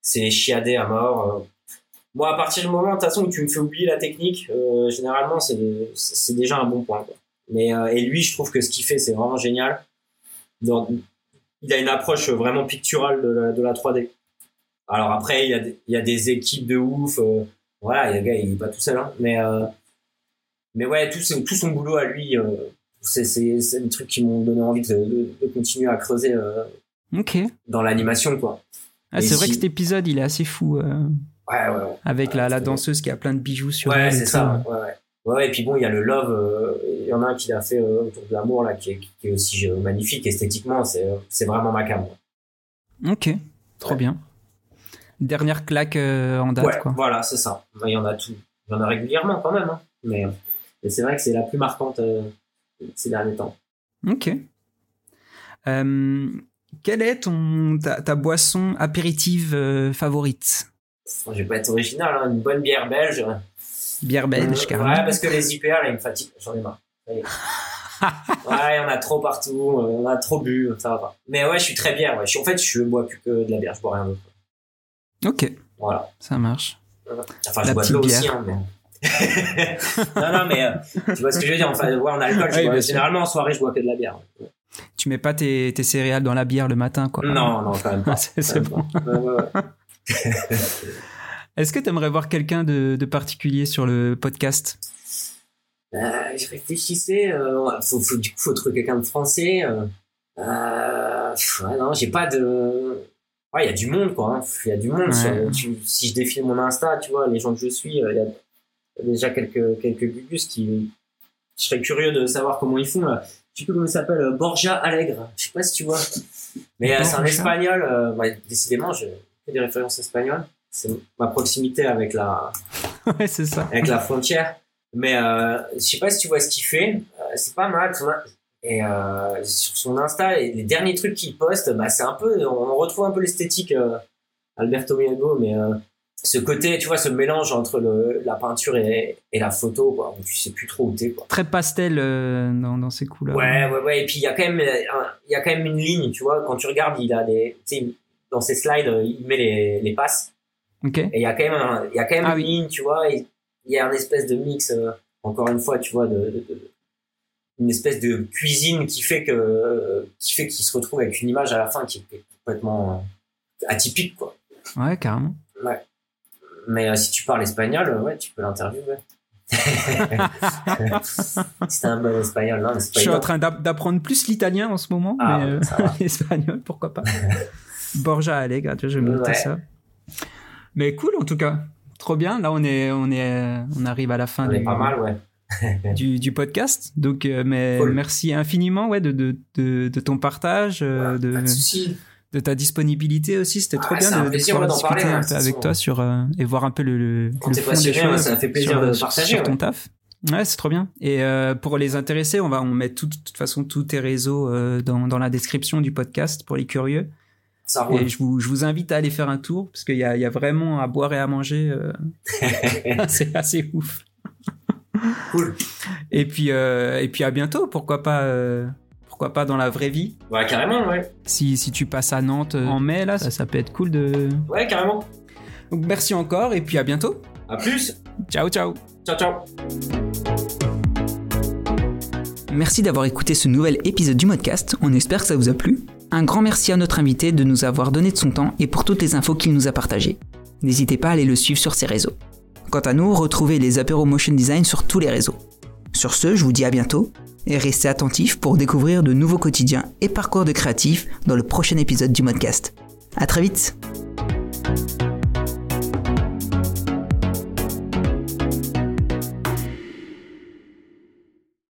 C'est chiadé à mort. Euh. Moi, à partir du moment, de toute façon, où tu me fais oublier la technique, euh, généralement, c'est, c'est déjà un bon point, quoi. Mais, et lui, je trouve que ce qu'il fait, c'est vraiment génial. il a une approche vraiment picturale de la, de la 3D. Alors après, il y, a des, il y a des équipes de ouf. voilà, il y a le gars, il est pas tout seul, hein, mais mais ouais, tout, tout son boulot à lui, euh, c'est des trucs qui m'ont donné envie de, de, continuer à creuser euh, dans l'animation, quoi. Ah, c'est vrai que cet épisode, il est assez fou. Euh, ouais, ouais, Avec la, la danseuse qui a plein de bijoux sur ouais, elle. Ouais, c'est ça. Ouais, ouais. Ouais, et puis bon, il y a le Love. Il y en a un qui l'a fait autour de l'amour, là, qui est, qui est, aussi magnifique esthétiquement. C'est vraiment ma cam. Ok, trop bien. Dernière claque en date, quoi. Voilà, c'est ça. Il y en a tout. Il y en a régulièrement quand même. Hein. Mais et c'est vrai que c'est la plus marquante euh, ces derniers temps. Ok. Euh, quelle est ton, ta, boisson apéritive euh, favorite? Je vais pas être original, hein, une bonne bière belge. Bière belge, carrément. Ouais, parce que les IPA, là, ils me fatiguent. J'en ai marre. ouais, on a trop partout, on a trop bu, ça va pas. Mais ouais, je suis très bière. Ouais. en fait, je bois plus que de la bière, je bois rien d'autre. Ok. Voilà. Ça marche. Enfin, je bois de l'eau aussi, hein, mais... non, non, mais euh, tu vois ce que je veux dire. Enfin, ouais, en alcool, généralement en soirée, je bois que de la bière. Tu mets pas tes, tes céréales dans la bière le matin, quoi. Non, non, quand même pas. c'est bon. Est-ce que tu aimerais voir quelqu'un de, de, particulier sur le podcast? Euh, Je réfléchissais. Euh, faut, faut, du coup, faut trouver quelqu'un de français. Euh, euh non, j'ai pas de. Il y a du monde, quoi. Hein. Il y a du monde. si je défile mon Insta, tu vois, les gens que je suis, il y a déjà quelques quelques gugus qui je serais curieux de savoir comment ils font. Tu sais comment il s'appelle Borja Alegre. Je sais pas si tu vois. Mais c'est un espagnol. Décidément, je des références espagnoles. C'est ma proximité avec la. ouais, c'est ça. Avec la frontière. Mais euh, je sais pas si tu vois ce qu'il fait. c'est pas mal. Et sur son Insta, les derniers trucs qu'il poste, bah, c'est un peu, on retrouve un peu l'esthétique Alberto Miago, mais ce côté, tu vois, ce mélange entre le, la peinture et, et, la photo, quoi, où tu sais plus trop où t'es, quoi. Très pastel dans, dans ces couleurs. Ouais, ouais, ouais. Et puis il y a quand même, il y a quand même une ligne, tu vois. Quand tu regardes, il a des, dans ses slides, il met les, les passes. Ok. Et il y a quand même, il y a quand même ah une ligne, tu vois. il y a une espèce de mix, encore une fois, tu vois, de, de une espèce de cuisine qui fait que qui fait qu'il se retrouve avec une image à la fin qui est complètement euh, atypique quoi. Ouais, carrément. Ouais. Mais euh, si tu parles espagnol, euh, ouais, tu peux l'interviewer. c'est un bon espagnol, non, Je suis en train d'apprendre plus l'italien en ce moment, ah, mais l'espagnol, pourquoi pas. Borja Alegre, je vais noter ça. Mais cool en tout cas, trop bien. Là, on est, on est, on arrive à la fin. On est pas mal, ouais. du, du, podcast. Donc, euh, mais merci infiniment ouais, de, de, de, ton partage, euh, de, de, ta disponibilité aussi. C'était trop ah, bien de, pouvoir discuter un peu avec toi sur, euh, et voir un peu le, le, fond des choses. Ça fait plaisir sur, de partager. Sur ton taf. Ouais, c'est trop bien. Et pour les intéressés, on va on met tout, de toute façon tous tes réseaux dans, dans la description du podcast pour les curieux. Ça Et je vous, je vous invite à aller faire un tour parce qu'il y a, y a vraiment à boire et à manger. c'est assez ouf. Cool. Et puis, euh, et puis à bientôt. Pourquoi pas, euh, pourquoi pas dans la vraie vie. Ouais, carrément, ouais. Si, si tu passes à Nantes euh, en mai, là, ça, ça peut être cool de. Ouais, carrément. Donc merci encore et puis à bientôt. À plus. Ciao, ciao. Ciao, ciao. Merci d'avoir écouté ce nouvel épisode du podcast. On espère que ça vous a plu. Un grand merci à notre invité de nous avoir donné de son temps et pour toutes les infos qu'il nous a partagées. N'hésitez pas à aller le suivre sur ses réseaux. Quant à nous, retrouvez les apéros motion design sur tous les réseaux. Sur ce, je vous dis à bientôt et restez attentifs pour découvrir de nouveaux quotidiens et parcours de créatifs dans le prochain épisode du podcast. À très vite!